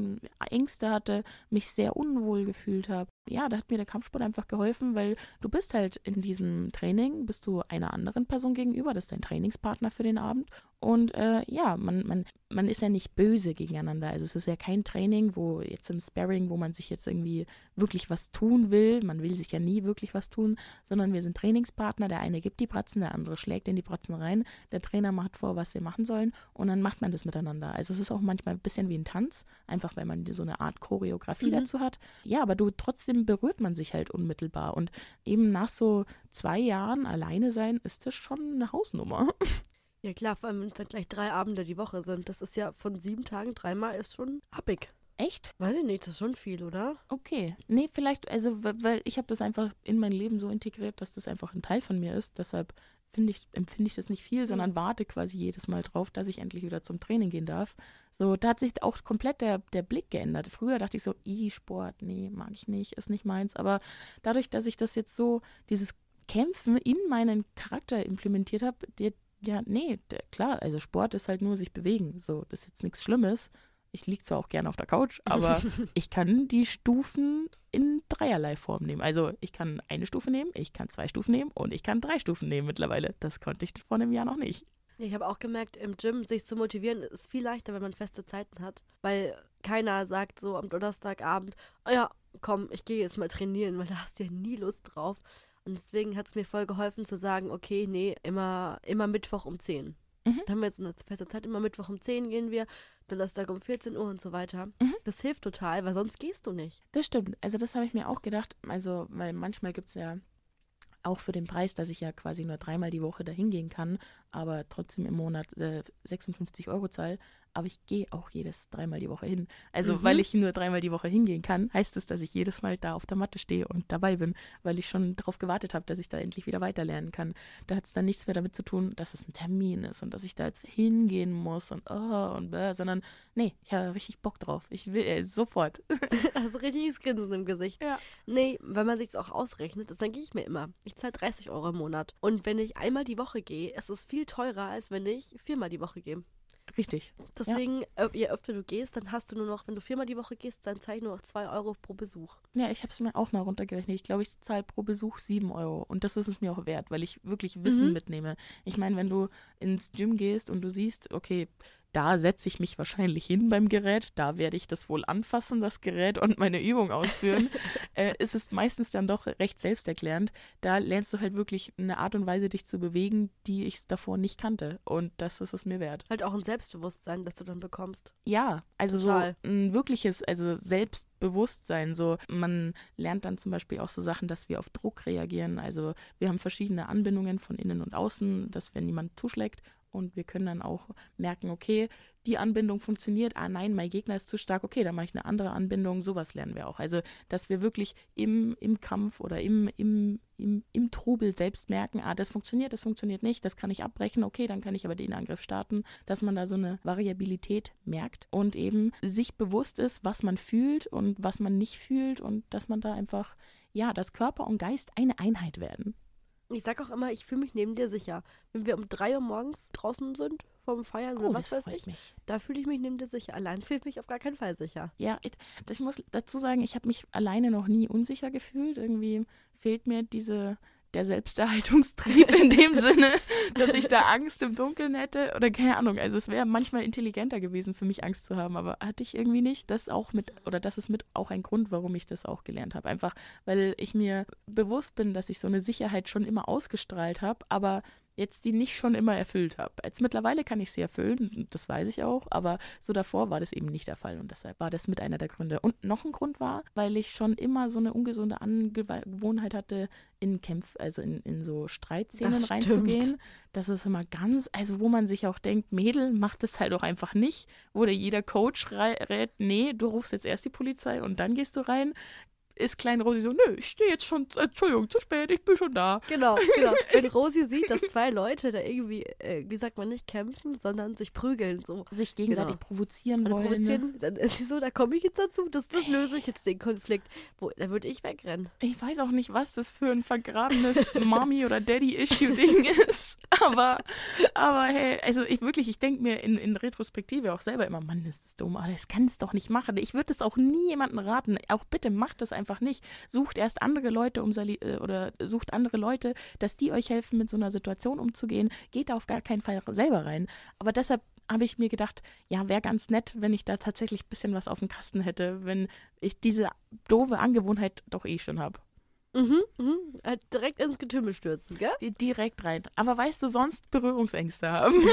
Ängste hatte, mich sehr unwohl gefühlt habe. Ja, da hat mir der Kampfsport einfach geholfen, weil du bist halt in diesem Training, bist du einer anderen Person gegenüber, das ist dein Trainingspartner für den Abend. Und äh, ja, man, man, man ist ja nicht böse gegeneinander. Also es ist ja kein Training, wo jetzt im Sparring, wo man sich jetzt irgendwie wirklich was tun will. Man will sich ja nie wirklich was tun, sondern wir sind Trainingspartner. Der eine gibt die Pratzen, der andere schlägt in die Pratzen rein. Der Trainer macht vor, was wir machen sollen und dann macht man das miteinander. Also es ist auch manchmal ein bisschen wie ein Tanz, einfach weil man so eine Art Choreografie
Mhm.
dazu hat. Ja, aber du trotzdem berührt man sich halt unmittelbar und eben nach so zwei Jahren alleine sein ist das schon eine Hausnummer. *laughs*
Ja klar, vor allem wenn es dann gleich drei Abende die Woche sind. Das ist ja von sieben Tagen dreimal ist schon happig.
Echt?
Weiß ich nicht, das ist schon viel, oder?
Okay. Nee, vielleicht, also, weil ich habe das einfach in mein Leben so integriert, dass das einfach ein Teil von mir ist. Deshalb finde ich, empfinde ich das nicht viel, sondern warte quasi jedes Mal drauf, dass ich endlich wieder zum Training gehen darf. So, da hat sich auch komplett der, der Blick geändert. Früher dachte ich so, E-Sport, nee, mag ich nicht, ist nicht meins. Aber dadurch, dass ich das jetzt so, dieses Kämpfen in meinen Charakter implementiert habe, der, Ja, nee, d- klar, also Sport ist halt nur sich bewegen. So, das ist jetzt nichts Schlimmes. Ich liege zwar auch gerne auf der Couch, *laughs* aber ich kann die Stufen in dreierlei Form nehmen. Also ich kann eine Stufe nehmen, ich kann zwei Stufen nehmen und ich kann drei Stufen nehmen mittlerweile. Das konnte ich vor einem Jahr noch nicht.
Ich habe auch gemerkt, im Gym sich zu motivieren ist viel leichter, wenn man feste Zeiten hat. Weil keiner sagt so am Donnerstagabend, oh ja, komm, ich gehe jetzt mal trainieren, weil da hast du ja nie Lust drauf. Und deswegen hat es mir voll geholfen zu sagen, okay, nee, immer, immer Mittwoch um 10.
Mhm.
Da haben wir jetzt eine feste Zeit, immer Mittwoch um 10 gehen wir, Donnerstag um 14 Uhr und so weiter.
Mhm.
Das hilft total, weil sonst gehst du nicht.
Das stimmt. Also das habe ich mir auch gedacht. Also, weil manchmal gibt es ja auch für den Preis, dass ich ja quasi nur dreimal die Woche dahin gehen kann, aber trotzdem im Monat äh, 56 Euro zahle. Aber ich gehe auch jedes dreimal die Woche hin. Also,
Mhm.
weil ich nur dreimal die Woche hingehen kann, heißt es, dass ich jedes Mal da auf der Matte stehe und dabei bin, weil ich schon darauf gewartet habe, dass ich da endlich wieder weiterlernen kann. Da hat es dann nichts mehr damit zu tun, dass es ein Termin ist und dass ich da jetzt hingehen muss und oh und bäh, sondern nee, ich habe richtig Bock drauf. Ich will äh, sofort. *laughs* *laughs*
Also richtiges Grinsen im Gesicht.
Ja.
Nee, wenn man sich auch ausrechnet, das denke ich mir immer. Ich zahle 30 Euro im Monat. Und wenn ich einmal die Woche gehe, ist es viel teurer, als wenn ich viermal die Woche gehe.
Richtig.
Deswegen, äh, je öfter du gehst, dann hast du nur noch, wenn du viermal die Woche gehst, dann zahle ich nur noch 2 Euro pro Besuch.
Ja, ich habe es mir auch mal runtergerechnet. Ich glaube, ich zahle pro Besuch 7 Euro. Und das ist es mir auch wert, weil ich wirklich Wissen
Mhm.
mitnehme. Ich meine, wenn du ins Gym gehst und du siehst, okay, da setze ich mich wahrscheinlich hin beim Gerät, da werde ich das wohl anfassen, das Gerät, und meine Übung ausführen, *laughs* äh, ist es meistens dann doch recht selbsterklärend. Da lernst du halt wirklich eine Art und Weise, dich zu bewegen, die ich davor nicht kannte. Und das ist es mir wert.
Halt auch ein Selbstbewusstsein, das du dann bekommst.
Ja, also
Total.
so ein wirkliches, also Selbstbewusstsein. So, man lernt dann zum Beispiel auch so Sachen, dass wir auf Druck reagieren. Also wir haben verschiedene Anbindungen von innen und außen, dass wenn jemand zuschlägt und wir können dann auch merken, okay, die Anbindung funktioniert, ah nein, mein Gegner ist zu stark, okay, dann mache ich eine andere Anbindung, sowas lernen wir auch. Also, dass wir wirklich im, im Kampf oder im, im, im, im Trubel selbst merken, ah, das funktioniert, das funktioniert nicht, das kann ich abbrechen, okay, dann kann ich aber den Angriff starten, dass man da so eine Variabilität merkt und eben sich bewusst ist, was man fühlt und was man nicht fühlt und dass man da einfach, ja, dass Körper und Geist eine Einheit werden.
Ich sag auch immer, ich fühle mich neben dir sicher. Wenn wir um 3 Uhr morgens draußen sind, vom Feiern oder
Oh,
was weiß ich,
mich.
da fühle ich mich neben dir sicher. Allein fühle ich mich auf gar keinen Fall sicher.
Ja, ich, das, ich muss dazu sagen, ich habe mich alleine noch nie unsicher gefühlt. Irgendwie fehlt mir diese, der Selbsterhaltungstrieb in dem Sinne, dass ich da Angst im Dunkeln hätte. Oder keine Ahnung. Also es wäre manchmal intelligenter gewesen für mich, Angst zu haben, aber hatte ich irgendwie nicht. Das auch mit, oder das ist mit auch ein Grund, warum ich das auch gelernt habe. Einfach, weil ich mir bewusst bin, dass ich so eine Sicherheit schon immer ausgestrahlt habe, aber jetzt die nicht schon immer erfüllt habe. Jetzt mittlerweile kann ich sie erfüllen, das weiß ich auch, aber so davor war das eben nicht der Fall und deshalb war das mit einer der Gründe. Und noch ein Grund war, weil ich schon immer so eine ungesunde Angewohnheit hatte, in Kämpf, also in, in so Streitszenen
Das
reinzugehen.
stimmt.
Das ist immer ganz, also wo man sich auch denkt, Mädel, macht das halt auch einfach nicht. Wo dir jeder Coach rät, nee, du rufst jetzt erst die Polizei und dann gehst du rein. Ist Klein Rosi so, nö, ich stehe jetzt schon, Entschuldigung, zu spät, ich bin schon da.
Genau, genau. *laughs* Wenn Rosi sieht, dass zwei Leute da irgendwie, äh, wie sagt man, nicht kämpfen, sondern sich prügeln, so.
Sich gegenseitig
Genau.
provozieren
Und
wollen. ne?
provozieren, dann ist sie so, da komme ich jetzt dazu, das, das löse ich jetzt den Konflikt. Wo, da würde ich wegrennen.
Ich weiß auch nicht, was das für ein vergrabenes *laughs* Mommy- oder Daddy-Issue-Ding ist. Aber, aber hey, also ich wirklich, ich denke mir in, in Retrospektive auch selber immer, Mann, ist das dumm, aber das kann es doch nicht machen. Ich würde es auch nie jemandem raten. Auch bitte macht das einfach nicht. Sucht erst andere Leute um äh, oder sucht andere Leute, dass die euch helfen, mit so einer Situation umzugehen. Geht da auf gar keinen Fall selber rein. Aber deshalb habe ich mir gedacht, ja, wäre ganz nett, wenn ich da tatsächlich ein bisschen was auf dem Kasten hätte, wenn ich diese doofe Angewohnheit doch eh schon habe.
Mhm, mhm. Halt direkt ins Getümmel stürzen, gell?
Direkt rein. Aber weißt du, sonst Berührungsängste haben. *laughs* *laughs*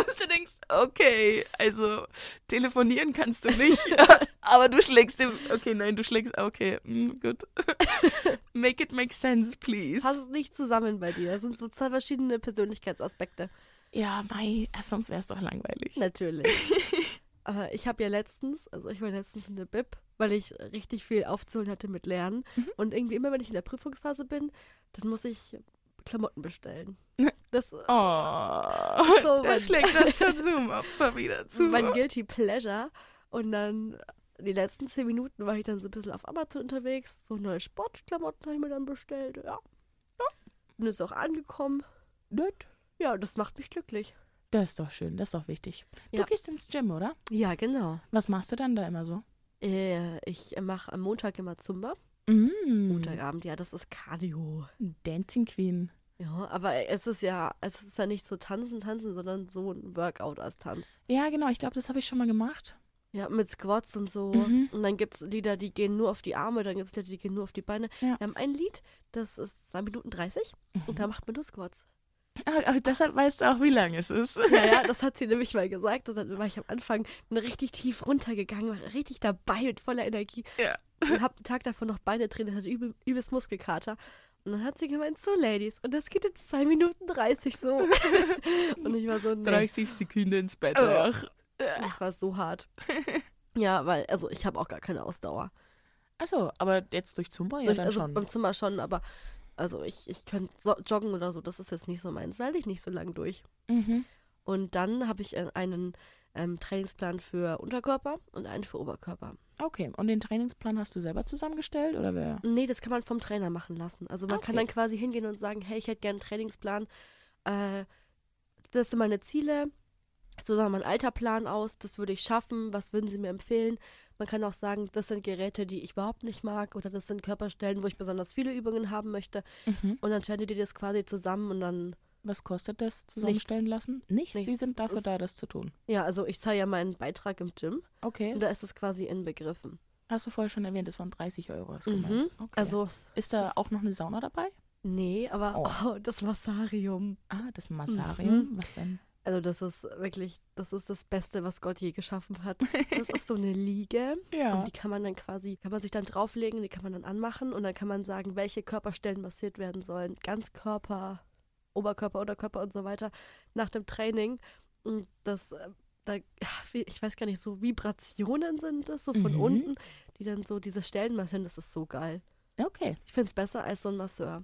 *laughs* Denkst, okay, also telefonieren kannst du nicht, *laughs* aber du schlägst dem. Okay, nein, du schlägst. Okay, mm, gut. *laughs* make it make sense, please.
Passt nicht zusammen bei dir. Das sind so zwei verschiedene Persönlichkeitsaspekte.
Ja, Mai, äh, sonst wäre es doch langweilig.
Natürlich. *laughs* Aber ich habe ja letztens, also ich war letztens in der Bib, weil ich richtig viel aufzuholen hatte mit Lernen.
Mhm.
Und irgendwie immer, wenn ich in der Prüfungsphase bin, dann muss ich Klamotten bestellen. Das ist
Oh,
So,
da
mein-
schlägt das *laughs* Konsumopfer wieder zu.
mein Guilty Pleasure. Und dann die letzten zehn Minuten war ich dann so ein bisschen auf Amazon unterwegs. So neue Sportklamotten habe ich mir dann bestellt. Ja. ja. Und ist auch angekommen.
Nett.
ja, das macht mich glücklich.
Das ist doch schön, das ist doch wichtig. Du
Ja.
gehst ins Gym, oder?
Ja, genau.
Was machst du dann da immer so?
Äh, ich mache am Montag immer Zumba.
Mm,
Montagabend, ja, das ist Cardio.
Dancing Queen.
Ja, aber es ist ja, es ist ja nicht so tanzen, tanzen, sondern so ein Workout als Tanz.
Ja, genau, ich glaube, das habe ich schon mal gemacht.
Ja, mit Squats und so.
Mhm.
Und dann gibt es Lieder, die gehen nur auf die Arme, dann gibt es Lieder, die gehen nur auf die Beine.
Ja.
Wir haben ein Lied, das ist 2 Minuten 30 und da macht man nur Squats.
Ah, ah, deshalb weißt du auch, wie lang es ist.
Ja, ja, *laughs* das hat sie nämlich mal gesagt. Das war ich am Anfang bin richtig tief runtergegangen, war richtig dabei mit voller Energie.
Ja.
Und hab den Tag davon noch Beine drin, hatte übel, übelst Muskelkater. Und dann hat sie gemeint, so Ladies, und das geht jetzt 2 Minuten 30 so. *laughs* und ich war so, nee,
30 Sekunden ins Bett.
Oh.
Ach.
das war so hart. *laughs* Ja, weil, also ich habe auch gar keine Ausdauer.
Achso, aber jetzt durch Zumba ja
Durch-
dann
also
schon.
beim Zimmer schon, aber also ich, ich könnte so, joggen oder so, das ist jetzt nicht so meins. Halte ich nicht so lang durch.
Mhm.
Und dann habe ich äh, einen ähm, Trainingsplan für Unterkörper und einen für Oberkörper.
Okay, und den Trainingsplan hast du selber zusammengestellt oder wer?
Nee, das kann man vom Trainer machen lassen. Also man kann
Okay.
dann quasi hingehen und sagen, hey, ich hätte gerne einen Trainingsplan. Äh, das sind meine Ziele. So sah mein Alterplan aus. Das würde ich schaffen. Was würden Sie mir empfehlen? Man kann auch sagen, das sind Geräte, die ich überhaupt nicht mag. Oder das sind Körperstellen, wo ich besonders viele Übungen haben möchte.
Mhm.
Und dann schneidet ihr das quasi zusammen und dann
Was kostet das zusammenstellen lassen? Nichts.
Nichts.
Sie sind dafür da, das zu tun.
Ja, also ich zahle ja meinen Beitrag im Gym
Okay.
und da ist es quasi inbegriffen.
Hast du vorher schon erwähnt, es waren 30 Euro. Hast
Mhm.
gemeint. Okay.
Also,
ist da auch noch eine Sauna dabei?
nee, aber
Oh. *laughs*
oh. das Massarium.
Ah, das Massarium.
Mhm.
Was denn?
Also das ist wirklich, das ist das Beste, was Gott je geschaffen hat. *laughs* Das ist so eine Liege
Ja.
und die kann man dann quasi, kann man sich dann drauflegen, die kann man dann anmachen und dann kann man sagen, welche Körperstellen massiert werden sollen. Ganzkörper, Oberkörper, Unterkörper und so weiter nach dem Training. Und das, äh, da, ich weiß gar nicht, so Vibrationen sind das, so von
Mhm.
unten, die dann so diese Stellen massieren, das ist so geil.
Okay.
Ich finde es besser als so ein Masseur.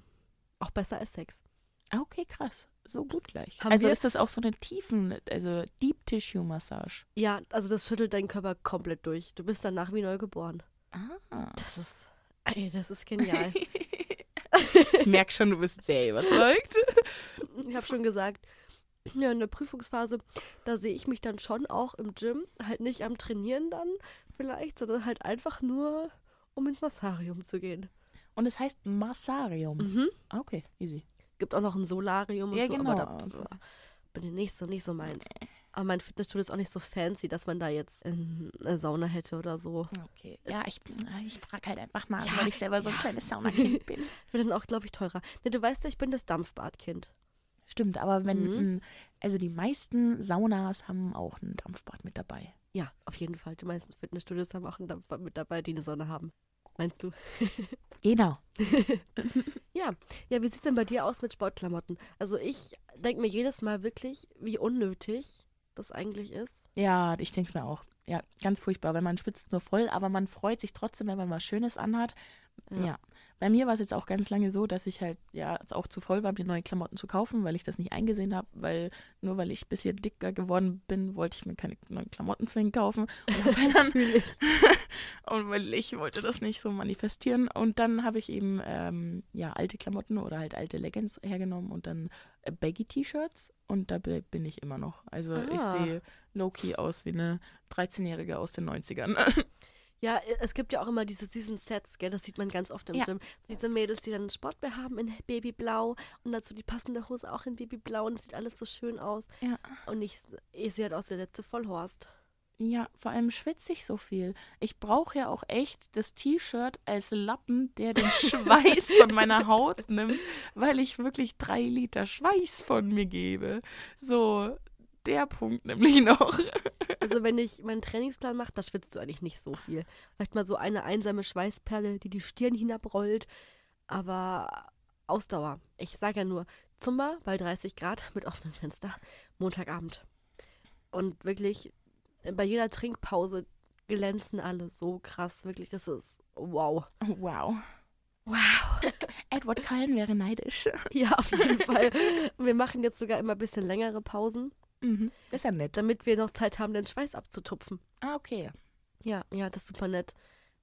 Auch besser als Sex.
Ah, Okay, krass. So gut gleich.
Haben
also
wir-
ist das auch so eine tiefen, also Deep Tissue Massage.
Ja, also das schüttelt deinen Körper komplett durch. Du bist danach wie neu geboren.
Ah.
Das ist, ey, das ist genial. *laughs*
ich merke schon, du bist sehr überzeugt. *laughs*
ich habe schon gesagt, ja, in der Prüfungsphase, da sehe ich mich dann schon auch im Gym, halt nicht am Trainieren dann vielleicht, sondern halt einfach nur, um ins Massarium zu gehen.
Und es heißt Massarium.
Mhm.
Ah, Okay, easy.
Gibt auch noch ein Solarium und
Ja,
so,
genau.
aber da bin ich nicht so, nicht so meins. Aber mein Fitnessstudio ist auch nicht so fancy, dass man da jetzt in eine Sauna hätte oder so.
Okay. Ja, ich, ich frage halt einfach mal,
Ja,
weil ich selber so ein
ja.
kleines *laughs* Saunakind bin.
Wird dann auch, glaube ich, teurer. Ne, du weißt ja, ich bin das Dampfbadkind.
Stimmt, aber wenn,
Mhm.
mm, also die meisten Saunas haben auch ein Dampfbad mit dabei.
Ja, auf jeden Fall. Die meisten Fitnessstudios haben auch einen Dampfbad mit dabei, die eine Sonne haben. Meinst du? *laughs*
Genau. *laughs*
Ja, ja, wie sieht's denn bei dir aus mit Sportklamotten? Also ich denke mir jedes Mal wirklich, wie unnötig das eigentlich ist.
Ja, ich denke es mir auch. Ja, ganz furchtbar, weil man schwitzt nur voll, aber man freut sich trotzdem, wenn man was Schönes anhat. Ja.
Ja.
Bei mir war es jetzt auch ganz lange so, dass ich halt ja auch zu voll war, mir neue Klamotten zu kaufen, weil ich das nicht eingesehen habe, weil nur weil ich ein bisschen dicker geworden bin, wollte ich mir keine neuen Klamotten zwingend kaufen. Und, *laughs* dann,
ich. *laughs*
und weil ich wollte das nicht so manifestieren. Und dann habe ich eben ähm, ja alte Klamotten oder halt alte Leggings hergenommen und dann äh, Baggy-T-Shirts und da bi- bin ich immer noch. Also ich
Ah.
sehe low-key aus wie eine 13-Jährige aus den 90ern. *laughs*
Ja, es gibt ja auch immer diese süßen Sets, gell? Das sieht man ganz oft im
Ja.
Gym. Diese Mädels, die dann einen Sportbär haben in Babyblau und dazu die passende Hose auch in Babyblau und es sieht alles so schön aus.
Ja.
Und ich, ich sehe halt aus der letzte Vollhorst.
Ja, vor allem schwitze ich so viel. Ich brauche ja auch echt das T-Shirt als Lappen, der den *laughs* Schweiß von meiner Haut nimmt, weil ich wirklich drei Liter Schweiß von mir gebe. So, der Punkt nämlich noch.
Also wenn ich meinen Trainingsplan mache, da schwitzt du eigentlich nicht so viel. Vielleicht mal so eine einsame Schweißperle, die die Stirn hinabrollt. Aber Ausdauer. Ich sage ja nur, Zumba bei 30 Grad mit offenem Fenster, Montagabend. Und wirklich, bei jeder Trinkpause glänzen alle so krass. Wirklich, das ist wow.
Wow.
Wow. *laughs*
Edward Cullen wäre neidisch.
Ja, auf jeden Fall. Wir machen jetzt sogar immer ein bisschen längere Pausen,
Mhm. Das ist ja nett.
damit wir noch Zeit haben, den Schweiß abzutupfen.
Ah, okay.
Ja, ja, das ist super nett.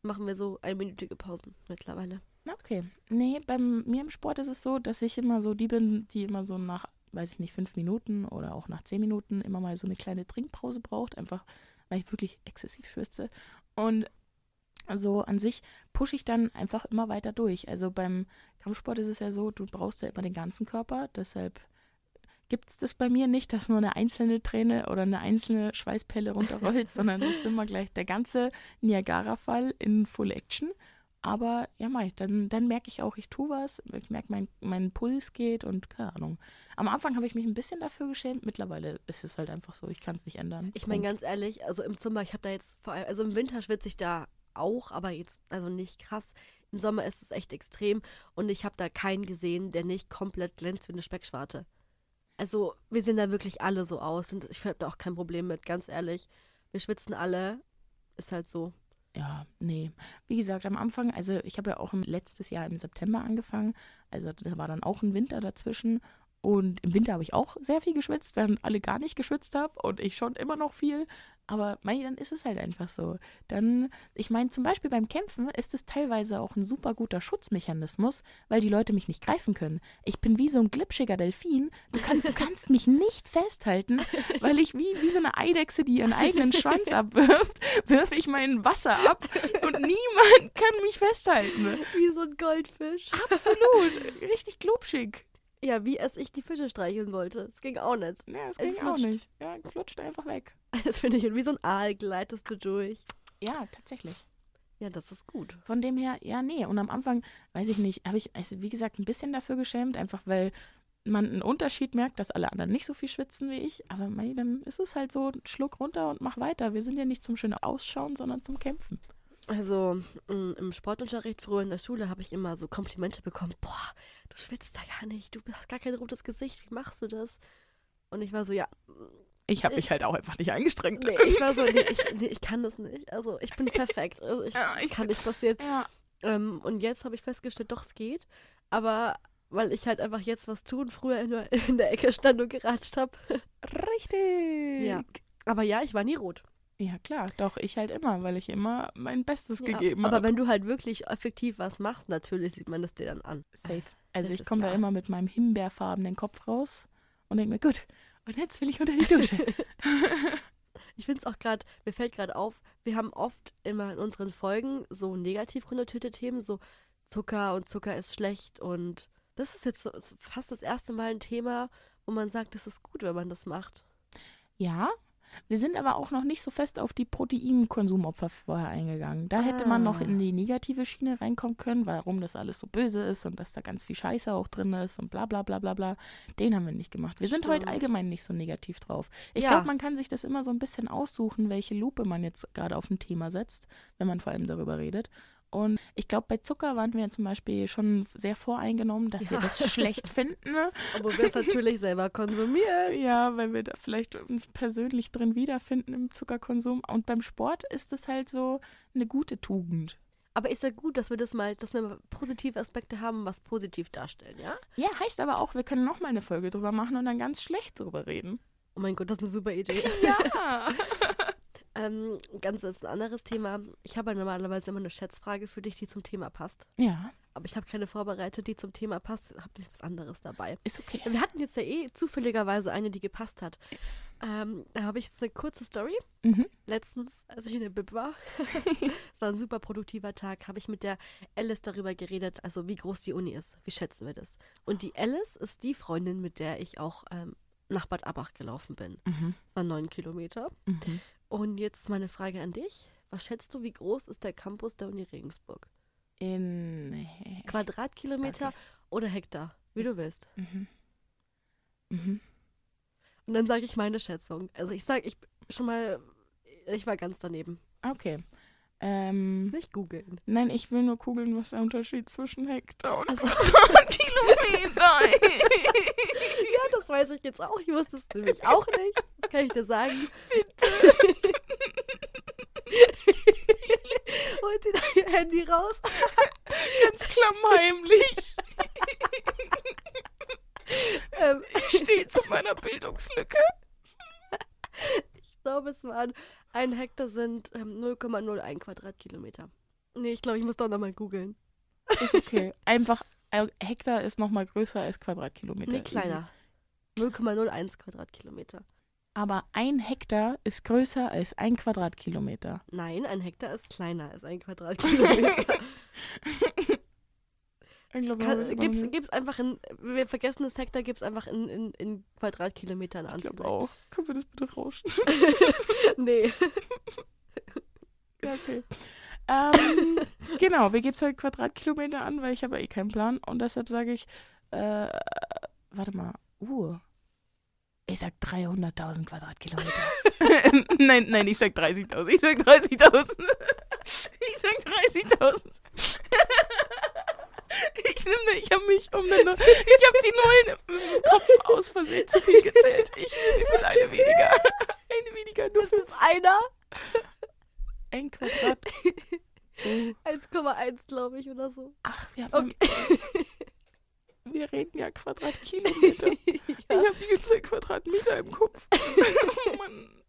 Machen wir so einminütige Pausen mittlerweile.
Okay. Nee, bei mir im Sport ist es so, dass ich immer so die bin, die immer so nach weiß ich nicht, fünf Minuten oder auch nach zehn Minuten immer mal so eine kleine Trinkpause braucht, einfach weil ich wirklich exzessiv schwitze. Und so an sich pushe ich dann einfach immer weiter durch. Also beim Kampfsport ist es ja so, du brauchst ja immer den ganzen Körper, deshalb gibt es das bei mir nicht, dass nur eine einzelne Träne oder eine einzelne Schweißpelle runterrollt, *laughs* sondern es ist immer gleich der ganze Niagara-Fall in Full Action. Aber ja, mei, dann, dann merke ich auch, ich tue was. Ich merke, mein, mein Puls geht und keine Ahnung. Am Anfang habe ich mich ein bisschen dafür geschämt. Mittlerweile ist es halt einfach so, ich kann es nicht ändern.
Ich meine, ganz ehrlich, also im Sommer, ich habe da jetzt vor allem, also im Winter schwitze ich da auch, aber jetzt, also nicht krass. Im Sommer ist es echt extrem und ich habe da keinen gesehen, der nicht komplett glänzt wie eine Speckschwarte. Also, wir sehen da wirklich alle so aus und ich habe da auch kein Problem mit, ganz ehrlich. Wir schwitzen alle, ist halt so.
Ja, nee. Wie gesagt, am Anfang, also ich habe ja auch letztes Jahr im September angefangen. Also da war dann auch ein Winter dazwischen. Und im Winter habe ich auch sehr viel geschwitzt, während alle gar nicht geschwitzt haben und ich schon immer noch viel. Aber mei, dann ist es halt einfach so. Dann, ich meine, zum Beispiel beim Kämpfen ist es teilweise auch ein super guter Schutzmechanismus, weil die Leute mich nicht greifen können. Ich bin wie so ein glitschiger Delfin. Du, kann, du kannst mich nicht festhalten, weil ich wie, wie so eine Eidechse, die ihren eigenen Schwanz *laughs* abwirft, wirfe ich mein Wasser ab und niemand kann mich festhalten.
Wie so ein Goldfisch.
Absolut. Richtig glubschig.
Ja, wie als ich die Fische streicheln wollte. Das ging auch nicht.
Ja, es
Er
ging auch nicht. Ja, flutscht einfach weg. *laughs*
Das finde ich, wie so ein Aal gleitest du durch.
Ja, tatsächlich.
Ja, das ist gut.
Von dem her, ja, nee. Und am Anfang, weiß ich nicht, habe ich, also wie gesagt, ein bisschen dafür geschämt, einfach weil man einen Unterschied merkt, dass alle anderen nicht so viel schwitzen wie ich. Aber mei, dann ist es halt so, Schluck runter und mach weiter. Wir sind ja nicht zum schönen Ausschauen, sondern zum Kämpfen.
Also m, im Sportunterricht früher in der Schule habe ich immer so Komplimente bekommen. Boah, du schwitzt da gar nicht, du hast gar kein rotes Gesicht, wie machst du das? Und ich war so, ja,
Ich habe mich halt auch einfach nicht angestrengt.
nee, ich war so, nee, ich, nee, ich kann das nicht. Also ich bin *laughs* perfekt. Also ich,
Ja, ich-
kann nicht passieren.
Ja,
Ähm, und jetzt habe ich festgestellt, doch, es geht. Aber weil ich halt einfach jetzt was tun, früher in der, in der Ecke stand und geratscht habe.
richtig.
Ja. Aber ja, ich war nie rot.
Ja, klar. Doch, ich halt immer, weil ich immer mein Bestes
Ja,
gegeben
aber
habe.
wenn du halt wirklich effektiv was machst, natürlich sieht man das dir dann an.
Safe. Also
Das
ich komme da immer mit meinem himbeerfarbenen Kopf raus und denke mir, gut, und jetzt will ich unter die Dusche. *laughs* *laughs*
Ich finde es auch gerade, mir fällt gerade auf, wir haben oft immer in unseren Folgen so negativ konnotierte Themen, so Zucker und Zucker ist schlecht und das ist jetzt so, ist fast das erste Mal ein Thema, wo man sagt, das ist gut, wenn man das macht.
Ja, wir sind aber auch noch nicht so fest auf die Proteinkonsumopfer vorher eingegangen. Da hätte man noch
Ah.
in die negative Schiene reinkommen können, warum das alles so böse ist und dass da ganz viel Scheiße auch drin ist und bla bla bla bla bla. Den haben wir nicht gemacht. Wir sind heute
Stimmt.
allgemein nicht so negativ drauf. Ich
Ja.
glaube, man kann sich das immer so ein bisschen aussuchen, welche Lupe man jetzt gerade auf ein Thema setzt, wenn man vor allem darüber redet. Und ich glaube, bei Zucker waren wir zum Beispiel schon sehr voreingenommen, dass wir
Ja.
das schlecht *laughs* finden. ne?
Obwohl wir es natürlich selber konsumieren.
Ja, weil wir da vielleicht uns persönlich drin wiederfinden im Zuckerkonsum. Und beim Sport ist es halt so eine gute Tugend.
Aber ist ja gut, dass wir das mal, dass wir positive Aspekte haben, was positiv darstellen, ja?
Ja, heißt aber auch, wir können nochmal eine Folge drüber machen und dann ganz schlecht drüber reden.
Oh mein Gott, das ist eine super Idee. *laughs*
Ja. *laughs*
ähm, ganz ist ein anderes Thema. Ich habe ja normalerweise immer eine Schätzfrage für dich, die zum Thema passt.
ja,
Aber ich habe keine vorbereitet, die zum Thema passt. Habe nichts anderes dabei.
ist okay.
Wir hatten jetzt ja eh zufälligerweise eine, die gepasst hat. Ähm, da habe ich jetzt eine kurze Story.
Mhm.
Letztens, als ich in der Bib war, *laughs* es war ein super produktiver Tag, habe ich mit der Alice darüber geredet, also wie groß die Uni ist. Wie schätzen wir das? Und die Alice ist die Freundin, mit der ich auch ähm, nach Bad Abach gelaufen bin.
Mhm.
Das waren neun Kilometer.
Mhm.
Und jetzt meine Frage an dich. Was schätzt du, wie groß ist der Campus der Uni Regensburg?
In.
Quadratkilometer
Okay.
oder Hektar? Wie du willst.
Mhm. Mhm.
Und dann sage ich meine Schätzung. Also ich sage, ich schon mal, ich war ganz daneben.
Okay. Ähm,
Nicht googeln.
nein, ich will nur googeln, was der Unterschied zwischen Hektar und
Also, *laughs*
Kilometer
ja, das weiß ich jetzt auch. Ich wusste es nämlich auch nicht. Das kann ich dir sagen. *laughs* Holt sie da ihr Handy raus.
Ganz klammheimlich.
Ähm,
Ich stehe zu meiner Bildungslücke.
ich glaube, es waren ein Hektar sind ähm, 0,01 Quadratkilometer. Nee, ich glaube, ich muss doch nochmal googeln.
Ist okay. *laughs* Einfach, Hektar ist nochmal größer als Quadratkilometer.
Nee, kleiner. 0,01 Quadratkilometer.
Aber ein Hektar ist größer als ein Quadratkilometer.
Nein, ein Hektar ist kleiner als ein Quadratkilometer. *laughs*
Ich glaube,
Kann, gib's, gib's einfach in, wir vergessen das Hektar, gib's einfach in, in, in Quadratkilometern an.
ich glaube auch. Können wir das bitte rauschen? *laughs* *laughs*
nee.
Ja, okay. ähm, genau, wir geben es halt Quadratkilometer an, weil ich habe eh keinen Plan. Und deshalb sage ich, äh, warte mal, uh, ich sag 300.000 Quadratkilometer. *laughs* nein, nein, ich sag 30.000. Ich sag 30.000. ich sag 30.000. ich ich habe mich um eine, Null- ich habe die Nullen im Kopf aus Versehen zu viel gezählt. Ich wie viel eine weniger. *laughs* Eine weniger, nur für
Einer?
ein Quadrat. Oh.
1,1 glaube ich oder so.
Ach, wir haben.
Okay. *laughs*
Wir reden ja Quadratkilometer. *laughs* Ich habe übelst Quadratmeter im Kopf. oh Mann.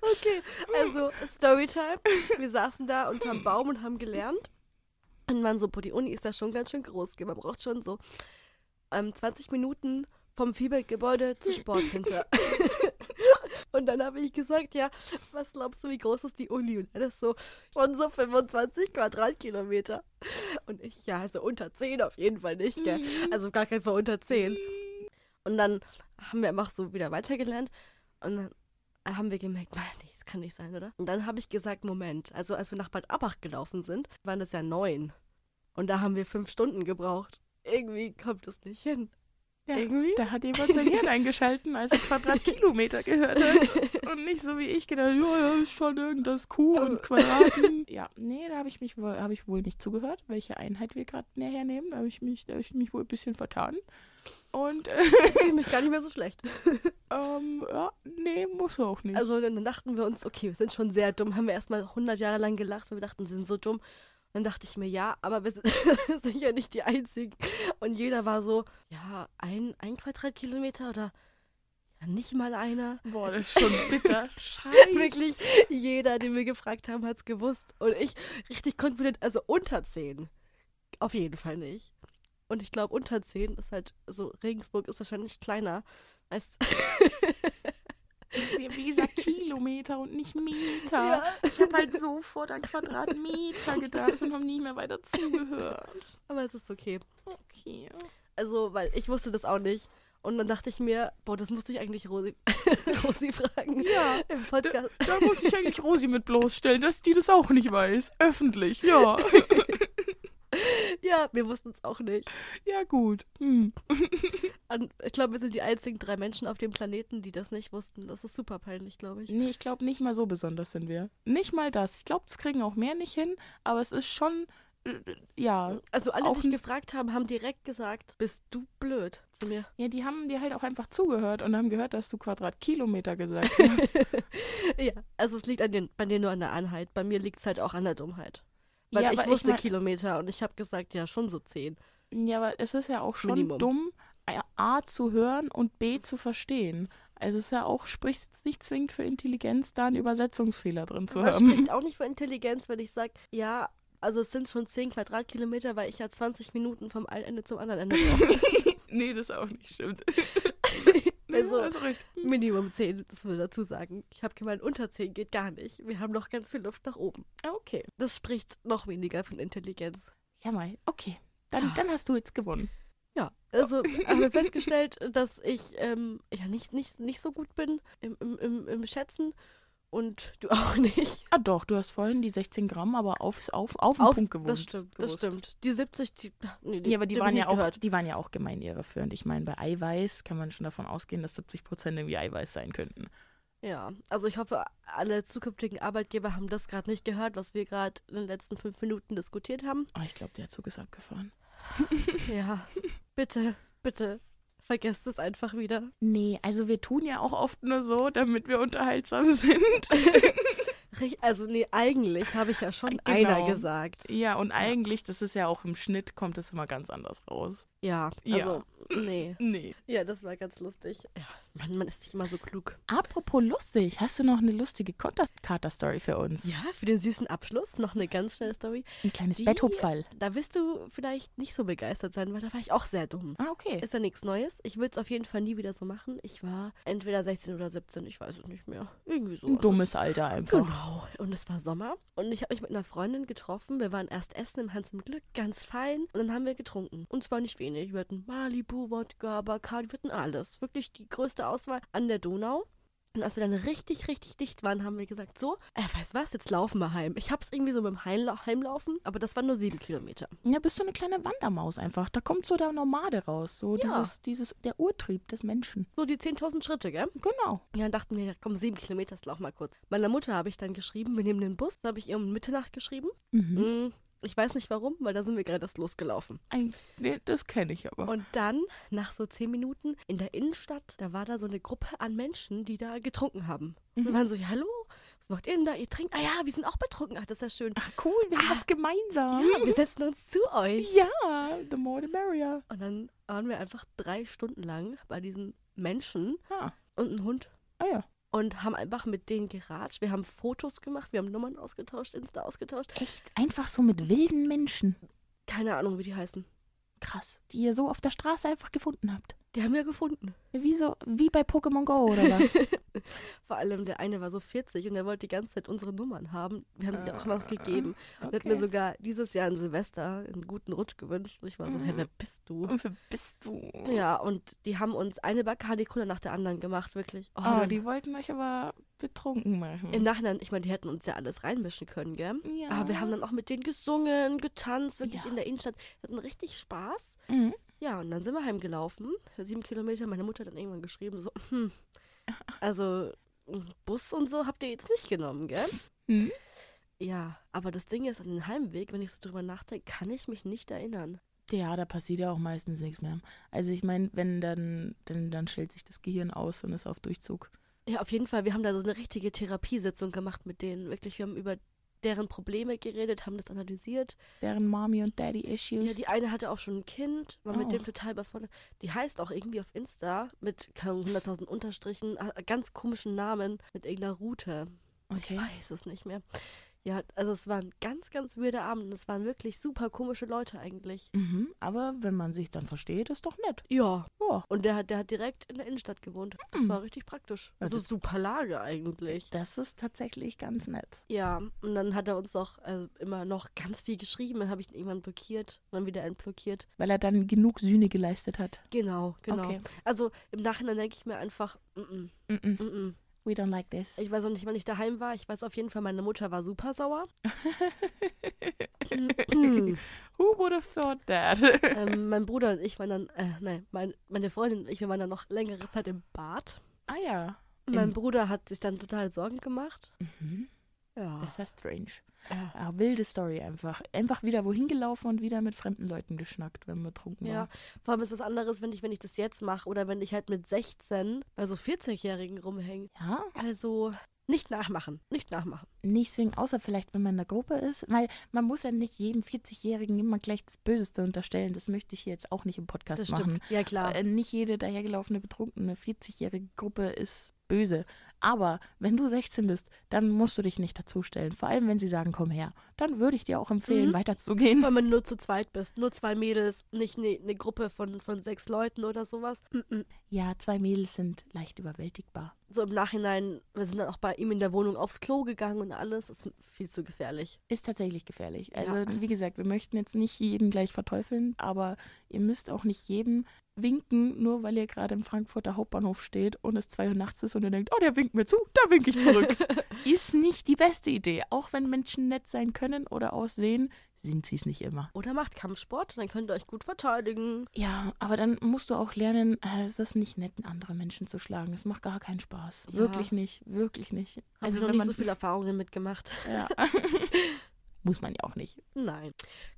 Okay, also Storytime. Wir saßen da unterm Baum und haben gelernt. Und man so, die Uni ist da schon ganz schön groß. Man braucht schon so ähm, 20 Minuten vom Viehbildgebäude zu Sport hinter. *laughs* und dann habe ich gesagt, ja, was glaubst du, wie groß ist die Uni? Und er ist so, schon so 25 Quadratkilometer. Und ich, ja, also unter 10 auf jeden Fall nicht, gell? Also gar kein Fall unter 10. Und dann haben wir einfach so wieder weitergelernt. Und dann haben wir gemerkt, nee, das kann nicht sein, oder? Und dann habe ich gesagt, Moment, also als wir nach Bad Abach gelaufen sind, waren das ja neun. Und da haben wir fünf Stunden gebraucht. Irgendwie kommt es nicht hin.
Ja,
Irgendwie?
da hat jemand sein Hirn *laughs* eingeschalten, als er Quadratkilometer gehört hat. *laughs* Und nicht so wie ich gedacht, ja, ja, ist schon irgendwas Q und Quadraten. *laughs* Ja, nee, da habe ich mich wohl, habe ich wohl nicht zugehört, welche Einheit wir gerade näher nehmen. Da habe ich mich, da habe ich mich wohl ein bisschen vertan. Und äh, *laughs*
Ich fühle mich gar nicht mehr so schlecht. *laughs*
ähm, ja, nee, muss auch nicht.
Also dann dachten wir uns, okay, wir sind schon sehr dumm. Haben wir erstmal 100 Jahre lang gelacht, weil wir dachten, wir sind so dumm. Und dann dachte ich mir, ja, aber wir sind *laughs* sicher nicht die Einzigen. Und jeder war so, ja, ein, ein Quadratkilometer oder ja, nicht mal einer.
Boah, das ist schon bitter. Scheiße.
Wirklich, jeder, den wir gefragt haben, hat es gewusst. Und ich richtig confident, also unter 10. Auf jeden Fall nicht. Und ich glaube, unter 10 ist halt, so Regensburg ist wahrscheinlich kleiner als.
Wie gesagt, Kilometer und nicht Meter.
Ja.
Ich habe halt sofort an Quadratmeter gedacht und habe nie mehr weiter zugehört.
Aber es ist okay.
Okay.
Also, weil ich wusste das auch nicht. Und dann dachte ich mir, boah, das musste ich eigentlich Rosi, *laughs* Rosi fragen
Ja,
im Podcast.
da muss ich eigentlich Rosi mit bloßstellen, dass die das auch nicht weiß. Öffentlich, ja. *laughs*
Ja, wir wussten es auch nicht.
Ja, gut. Hm. *laughs*
Und ich glaube, wir sind die einzigen drei Menschen auf dem Planeten, die das nicht wussten. Das ist super peinlich, glaube ich.
Nee, ich glaube, nicht mal so besonders sind wir. Nicht mal das. Ich glaube, das kriegen auch mehr nicht hin, aber es ist schon, äh, ja.
Also alle, die ich gefragt haben, haben direkt gesagt, bist du blöd zu mir.
Ja, die haben dir halt auch einfach zugehört und haben gehört, dass du Quadratkilometer gesagt *laughs* hast.
ja, also es liegt an den, bei dir nur an der Anheit. Bei mir liegt es halt auch an der Dummheit. Weil
Ja,
ich wusste
mein-
Kilometer und ich habe gesagt, ja, schon so zehn.
Ja, aber es ist ja auch schon
Minimum.
dumm, A zu hören und B zu verstehen. Also es ist ja auch, spricht nicht zwingend für Intelligenz, da einen Übersetzungsfehler drin zu
es
haben.
spricht *laughs* auch nicht für Intelligenz, wenn ich sage, ja, also es sind schon 10 Quadratkilometer, weil ich ja 20 Minuten vom einen Ende zum anderen Ende brauche. *laughs*
nee, das auch nicht stimmt. *laughs*
Also-
ja, hast recht.
Minimum 10, das würde dazu sagen. Ich habe gemeint, unter 10 geht gar nicht. Wir haben noch ganz viel Luft nach oben.
Ah, Okay.
Das spricht noch weniger von Intelligenz.
Ja, mal. Okay. Dann, dann hast du jetzt gewonnen.
Ja, also haben wir festgestellt, *laughs* dass ich ähm, ja nicht, nicht, nicht so gut bin im, im, im, im Schätzen und du *laughs* auch nicht.
Ah doch, du hast vorhin die 16 Gramm, aber aufs, auf, auf den
Auf-
Punkt gewohnt.
Das stimmt, das
gewusst.
stimmt. Die 70, die, nee, die
Ja, aber die
hab
waren
ich
ja,
nicht
auch,
gehört.
die waren ja auch gemein irreführend. Ich meine, bei Eiweiß kann man schon davon ausgehen, dass 70 Prozent irgendwie Eiweiß sein könnten.
Ja, also ich hoffe, alle zukünftigen Arbeitgeber haben das gerade nicht gehört, was wir gerade in den letzten fünf Minuten diskutiert haben.
Oh, ich glaube, der Zug ist abgefahren. *laughs*
Ja, bitte, bitte, vergesst es einfach wieder.
Nee, also wir tun ja auch oft nur so, damit wir unterhaltsam sind. *laughs*
Also nee, eigentlich habe ich ja schon
Genau.
einer gesagt.
ja, und eigentlich, das ist ja auch im Schnitt, kommt es immer ganz anders raus.
Ja,
Ja.
also nee.
Nee.
Ja, das war ganz lustig. Ja, Man, man ist nicht immer so klug.
Apropos lustig, hast du noch eine lustige Kater-Story für uns?
Ja, für den süßen Abschluss noch eine ganz schnelle Story.
Ein kleines
Die-
Betthupferl.
Da wirst du vielleicht nicht so begeistert sein, weil da war ich auch sehr dumm.
Ah, okay.
Ist ja nichts Neues. Ich würde es auf jeden Fall nie wieder so machen. Ich war entweder 16 oder 17, ich weiß es nicht mehr. Irgendwie so.
Ein
Also
dummes Alter einfach.
Genau. Und es war Sommer. Und ich habe mich mit einer Freundin getroffen. Wir waren erst essen im Hans im Glück, ganz fein. Und dann haben wir getrunken. Und zwar nicht wenig. Wir hatten Malibu, Wodka, Bacardi, wir hatten alles. Wirklich die größte Auswahl an der Donau. Und als wir dann richtig, richtig dicht waren, haben wir gesagt, so, äh, weißt was, jetzt laufen wir heim. Ich hab's irgendwie so mit dem Heimla Heimlaufen, aber das waren nur sieben Kilometer.
Ja, bist du eine kleine Wandermaus einfach. Da kommt so der Nomade raus. So
Ja.
dieses, dieses, der Urtrieb des Menschen.
So die 10.000 Schritte, gell?
Genau.
Ja, dann dachten wir, ja, komm, sieben Kilometer, das laufen wir kurz. Meiner Mutter habe ich dann geschrieben, wir nehmen den Bus. Da habe ich ihr um Mitternacht geschrieben.
Mhm.
Hm, ich weiß nicht warum, weil da sind wir gerade erst losgelaufen.
Ein, nee, das kenne ich aber.
Und dann, nach so zehn Minuten, in der Innenstadt, da war da so eine Gruppe an Menschen, die da getrunken haben. Und wir
Mhm.
waren so, hallo, was macht ihr denn da? Ihr trinkt? Ah ja, wir sind auch betrunken. Ach, das ist ja schön.
Ach, cool, wir haben
Ah.
was gemeinsam.
Ja, wir setzen uns zu euch.
Ja, the more the merrier.
Und dann waren wir einfach drei Stunden lang bei diesen Menschen
Ah,
und einem Hund
ah ja.
Und haben einfach mit denen geratscht. Wir haben Fotos gemacht, wir haben Nummern ausgetauscht, Insta ausgetauscht.
Echt? Einfach so mit wilden Menschen.
Keine Ahnung, wie die heißen.
Krass. Die ihr so auf der Straße einfach gefunden habt.
Die haben wir gefunden.
Wie so, wie bei Pokémon Go oder was? *laughs*
Vor allem der eine war so 40 und der wollte die ganze Zeit unsere Nummern haben. Wir haben die auch immer noch gegeben. Und hat mir
Okay.
sogar dieses Jahr an Silvester einen guten Rutsch gewünscht. Und ich war so, hey,
Mhm.
wer bist du?
Und wer bist du?
Ja, und die haben uns eine Bacardi Cola nach der anderen gemacht, wirklich. Oh,
Oh, die wollten euch aber betrunken machen.
Im Nachhinein, ich meine, die hätten uns ja alles reinmischen können, gell?
ja.
Aber wir haben dann auch mit denen gesungen, getanzt, wirklich
Ja.
in der Innenstadt. Wir hatten richtig Spaß.
Mhm.
Ja, und dann sind wir heimgelaufen. Sieben Kilometer. Meine Mutter hat dann irgendwann geschrieben, so, hm, also Bus und so habt ihr jetzt nicht genommen, gell?
Hm?
Ja, aber das Ding ist, an den Heimweg, wenn ich so drüber nachdenke, kann ich mich nicht erinnern.
Ja, da passiert ja auch meistens nichts mehr. Also ich meine, wenn dann, dann, dann stellt sich das Gehirn aus und ist auf Durchzug.
Ja, auf jeden Fall, wir haben da so eine richtige Therapiesitzung gemacht mit denen. Wirklich, wir haben über deren Probleme geredet, haben das analysiert.
Deren Mommy und Daddy Issues.
Ja, die eine hatte auch schon ein Kind, war
Oh.
mit dem total überfordert. Die heißt auch irgendwie auf Insta mit keine Ahnung, 100.000 Unterstrichen, ganz komischen Namen, mit irgendeiner Route. Ich
okay.
weiß es nicht mehr. Ja, also es war ein ganz, ganz weirder Abend und es waren wirklich super komische Leute eigentlich.
Mhm, aber wenn man sich dann versteht, ist doch nett.
Ja.
Ja.
Und der hat, der hat direkt in der Innenstadt gewohnt. Das
Hm.
war richtig praktisch. Also
das-
super Lage eigentlich.
Das ist tatsächlich ganz nett.
Ja, und dann hat er uns doch also immer noch ganz viel geschrieben. Dann habe ich ihn irgendwann blockiert und dann wieder entblockiert.
Weil er dann genug Sühne geleistet hat.
Genau, genau.
Okay.
Also im Nachhinein denke ich mir einfach, mm -mm,
Mm -mm,
mm -mm.
We don't like this.
ich weiß auch nicht, wann ich daheim war. Ich weiß auf jeden Fall, meine Mutter war super sauer. *laughs* *clears throat*
Who would have thought that?
ähm, *laughs* mein Bruder und ich waren dann, äh, nein, mein, meine Freundin und ich, wir waren dann noch längere Zeit im Bad.
ah ja.
Mein
Im-
Bruder hat sich dann total Sorgen gemacht.
Mhm.
Ja.
Das ist ja strange.
Ja.
Ja, wilde Story einfach. Einfach wieder wohin gelaufen und wieder mit fremden Leuten geschnackt, wenn wir betrunken
Ja,
waren.
vor allem ist was anderes, wenn ich, wenn ich das jetzt mache oder wenn ich halt mit 16 bei so 40-Jährigen rumhänge.
Ja,
Also nicht nachmachen, nicht nachmachen.
nicht singen, außer vielleicht, wenn man in der Gruppe ist. Weil man muss ja nicht jedem 40-Jährigen immer gleich das Böseste unterstellen. Das möchte ich hier jetzt auch nicht im Podcast
Das
machen.
stimmt. Ja, klar.
Äh, nicht jede dahergelaufene betrunkene 40-jährige Gruppe ist böse. Aber wenn du 16 bist, dann musst du dich nicht dazustellen. Vor allem, wenn sie sagen, komm her. Dann würde ich dir auch empfehlen,
Mhm.
weiterzugehen.
Wenn du nur zu zweit bist, nur zwei Mädels, nicht eine ne Gruppe von, von sechs Leuten oder sowas. -mm.
Ja, zwei Mädels sind leicht überwältigbar.
So im Nachhinein, wir sind dann auch bei ihm in der Wohnung aufs Klo gegangen und alles. Das ist viel zu gefährlich.
Ist tatsächlich gefährlich. Also,
Ja.
wie gesagt, wir möchten jetzt nicht jeden gleich verteufeln, aber ihr müsst auch nicht jedem winken, nur weil ihr gerade im Frankfurter Hauptbahnhof steht und es zwei Uhr nachts ist und ihr denkt, oh, der winkt mir zu, da winke ich zurück. *laughs* ist nicht die beste Idee. Auch wenn Menschen nett sein können oder aussehen, sind sie es nicht immer.
Oder macht Kampfsport, dann könnt ihr euch gut verteidigen.
Ja, aber dann musst du auch lernen, äh, es ist nicht nett, andere Menschen zu schlagen. Das macht gar keinen Spaß.
Ja.
Wirklich nicht, wirklich nicht.
Also
Also
noch
wenn
nicht
man
so viele Erfahrungen mitgemacht.
ja. *laughs* *laughs* Muss man ja auch nicht.
Nein.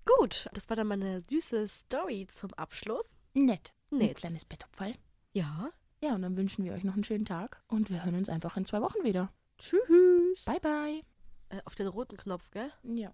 Gut, das war dann meine süße Story zum Abschluss.
Nett. Ein
Nett.
kleines Bettopfall.
Ja.
Ja, und dann wünschen wir euch noch einen schönen Tag und wir hören uns einfach in zwei Wochen wieder.
Tschüss.
Bye, bye.
Äh, auf den roten Knopf, gell?
Ja.